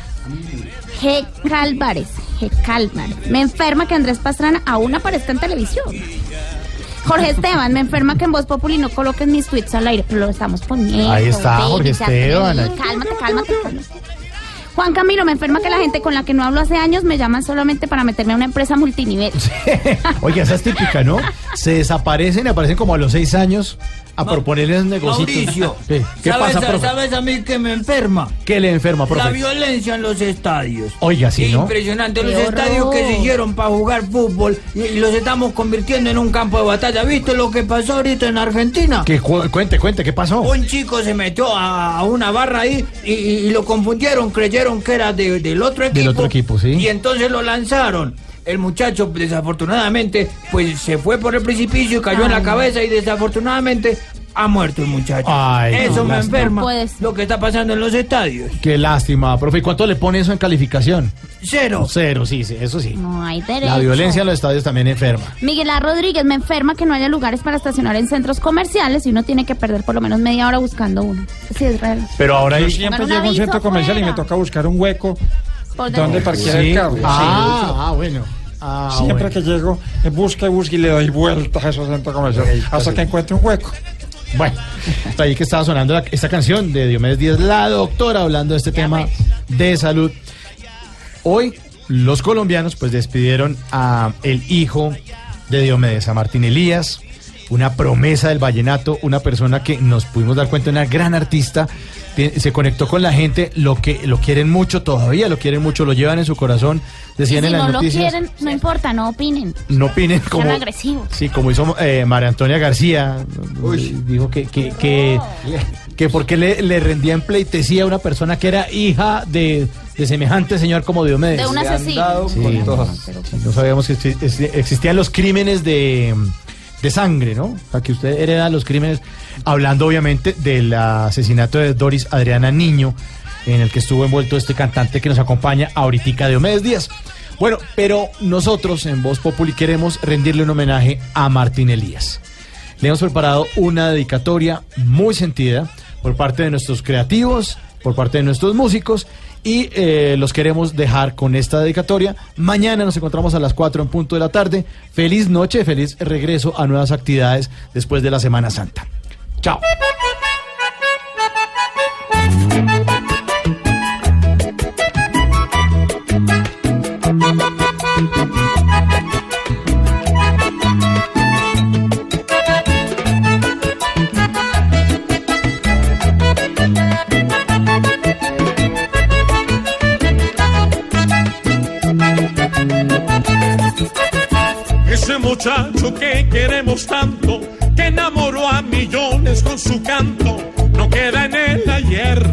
G. Álvarez, G. Álvarez. Me enferma que Andrés Pastrana aún aparezca en televisión. Jorge Esteban, me enferma que en Voz Populi no coloquen mis tweets al aire, pero lo estamos poniendo. Ahí está, Jorge Esteban. te- Cálmate, cálmate, cálmate. Juan Camilo, me enferma que la gente con la que no hablo hace años me llaman solamente para meterme a una empresa multinivel. Oye, esa es típica, ¿no? Se desaparecen y aparecen como a los seis años a proponerles negocios. Mauricio, ¿Qué, ¿Qué ¿sabes, pasa, profe? ¿sabes a mí que me enferma? ¿Qué le enferma, La profe? violencia en los estadios. Oiga, sí, ¿no? Impresionante. Los ¡Qué estadios que se hicieron para jugar fútbol y, y los estamos convirtiendo en un campo de batalla. ¿Viste lo que pasó ahorita en Argentina? Que cu- cuente, cuente, ¿qué pasó? Un chico se metió a, a una barra ahí y, y- y lo confundieron, creyeron que era de- del otro equipo. Del otro equipo, sí. Y entonces lo lanzaron. El muchacho, desafortunadamente, pues se fue por el precipicio y cayó en la cabeza y desafortunadamente ha muerto el muchacho. Ay, eso no, me lástima. enferma. Lo que está pasando en los estadios. Qué lástima, profe. ¿Y cuánto le pone eso en calificación? Cero. Cero, sí, sí, eso sí. No hay derecho. La violencia en los estadios también enferma. Miguel A. Rodríguez me enferma que no haya lugares para estacionar en centros comerciales y uno tiene que perder por lo menos media hora buscando uno. Sí, es real. Pero ahora Yo hay... siempre llego a un centro comercial y me toca buscar un hueco Dentro. parquear Sí. el carro. Ah, ah, bueno. Ah, Siempre bueno. que llego, busco y busco y le doy vueltas a esos centros comerciales hasta que encuentre un hueco. Bueno, hasta ahí que estaba sonando la- esta canción de Diomedes Díaz, la doctora, hablando de este tema de salud. Hoy los colombianos pues despidieron a el hijo de Diomedes, a Martín Elías, una promesa del vallenato, una persona que nos pudimos dar cuenta, una gran artista, se conectó con la gente, lo que lo quieren mucho todavía, lo quieren mucho, lo llevan en su corazón, Y decían si en las no lo noticias, quieren, no importa, no opinen. no opinen como Sean agresivos. Sí, como hizo eh, María Antonia García, dijo que, que, que, que porque le, le rendía en pleitesía a una persona que era hija de, de semejante señor como Diomedes. De un asesino. Sí, sí, no sabíamos que exi- exi- existían los crímenes de, de sangre, ¿no? O sea, que usted hereda los crímenes, hablando obviamente del asesinato de Doris Adriana Niño, en el que estuvo envuelto este cantante que nos acompaña ahorita, Diomedes Díaz. Bueno, pero nosotros en Voz Populi queremos rendirle un homenaje a Martín Elías. Le hemos preparado una dedicatoria muy sentida por parte de nuestros creativos, por parte de nuestros músicos y eh, los queremos dejar con esta dedicatoria. Mañana nos encontramos a las 4 en punto de la tarde. Feliz noche, feliz regreso a nuevas actividades después de la Semana Santa. Chao. Ese muchacho que queremos tanto, que enamoró a millones con su canto, no queda en el ayer.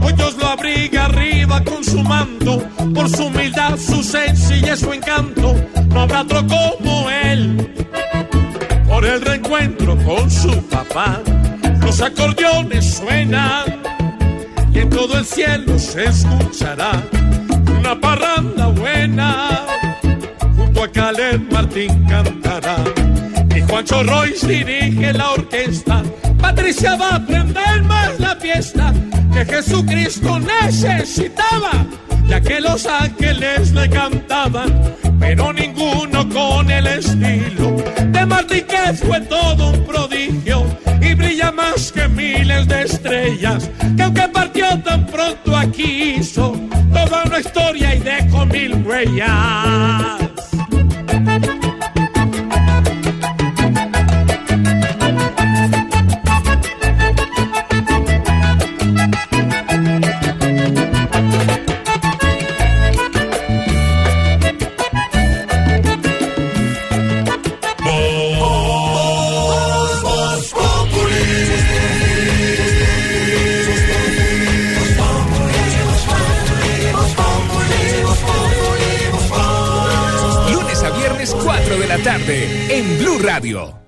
Hoy Dios lo abriga arriba con su manto, por su humildad, su sencillez, su encanto, no habrá otro como él. Por el reencuentro con su papá, los acordeones suenan y en todo el cielo se escuchará una parranda buena junto a Caleb Martín cantará. Juancho Royce dirige la orquesta. Patricia va a prender más la fiesta que Jesucristo necesitaba, ya que los ángeles le cantaban, pero ninguno con el estilo de Martín que fue todo un prodigio y brilla más que miles de estrellas, que aunque partió tan pronto aquí hizo toda una historia y dejó mil huellas. En Blue Radio.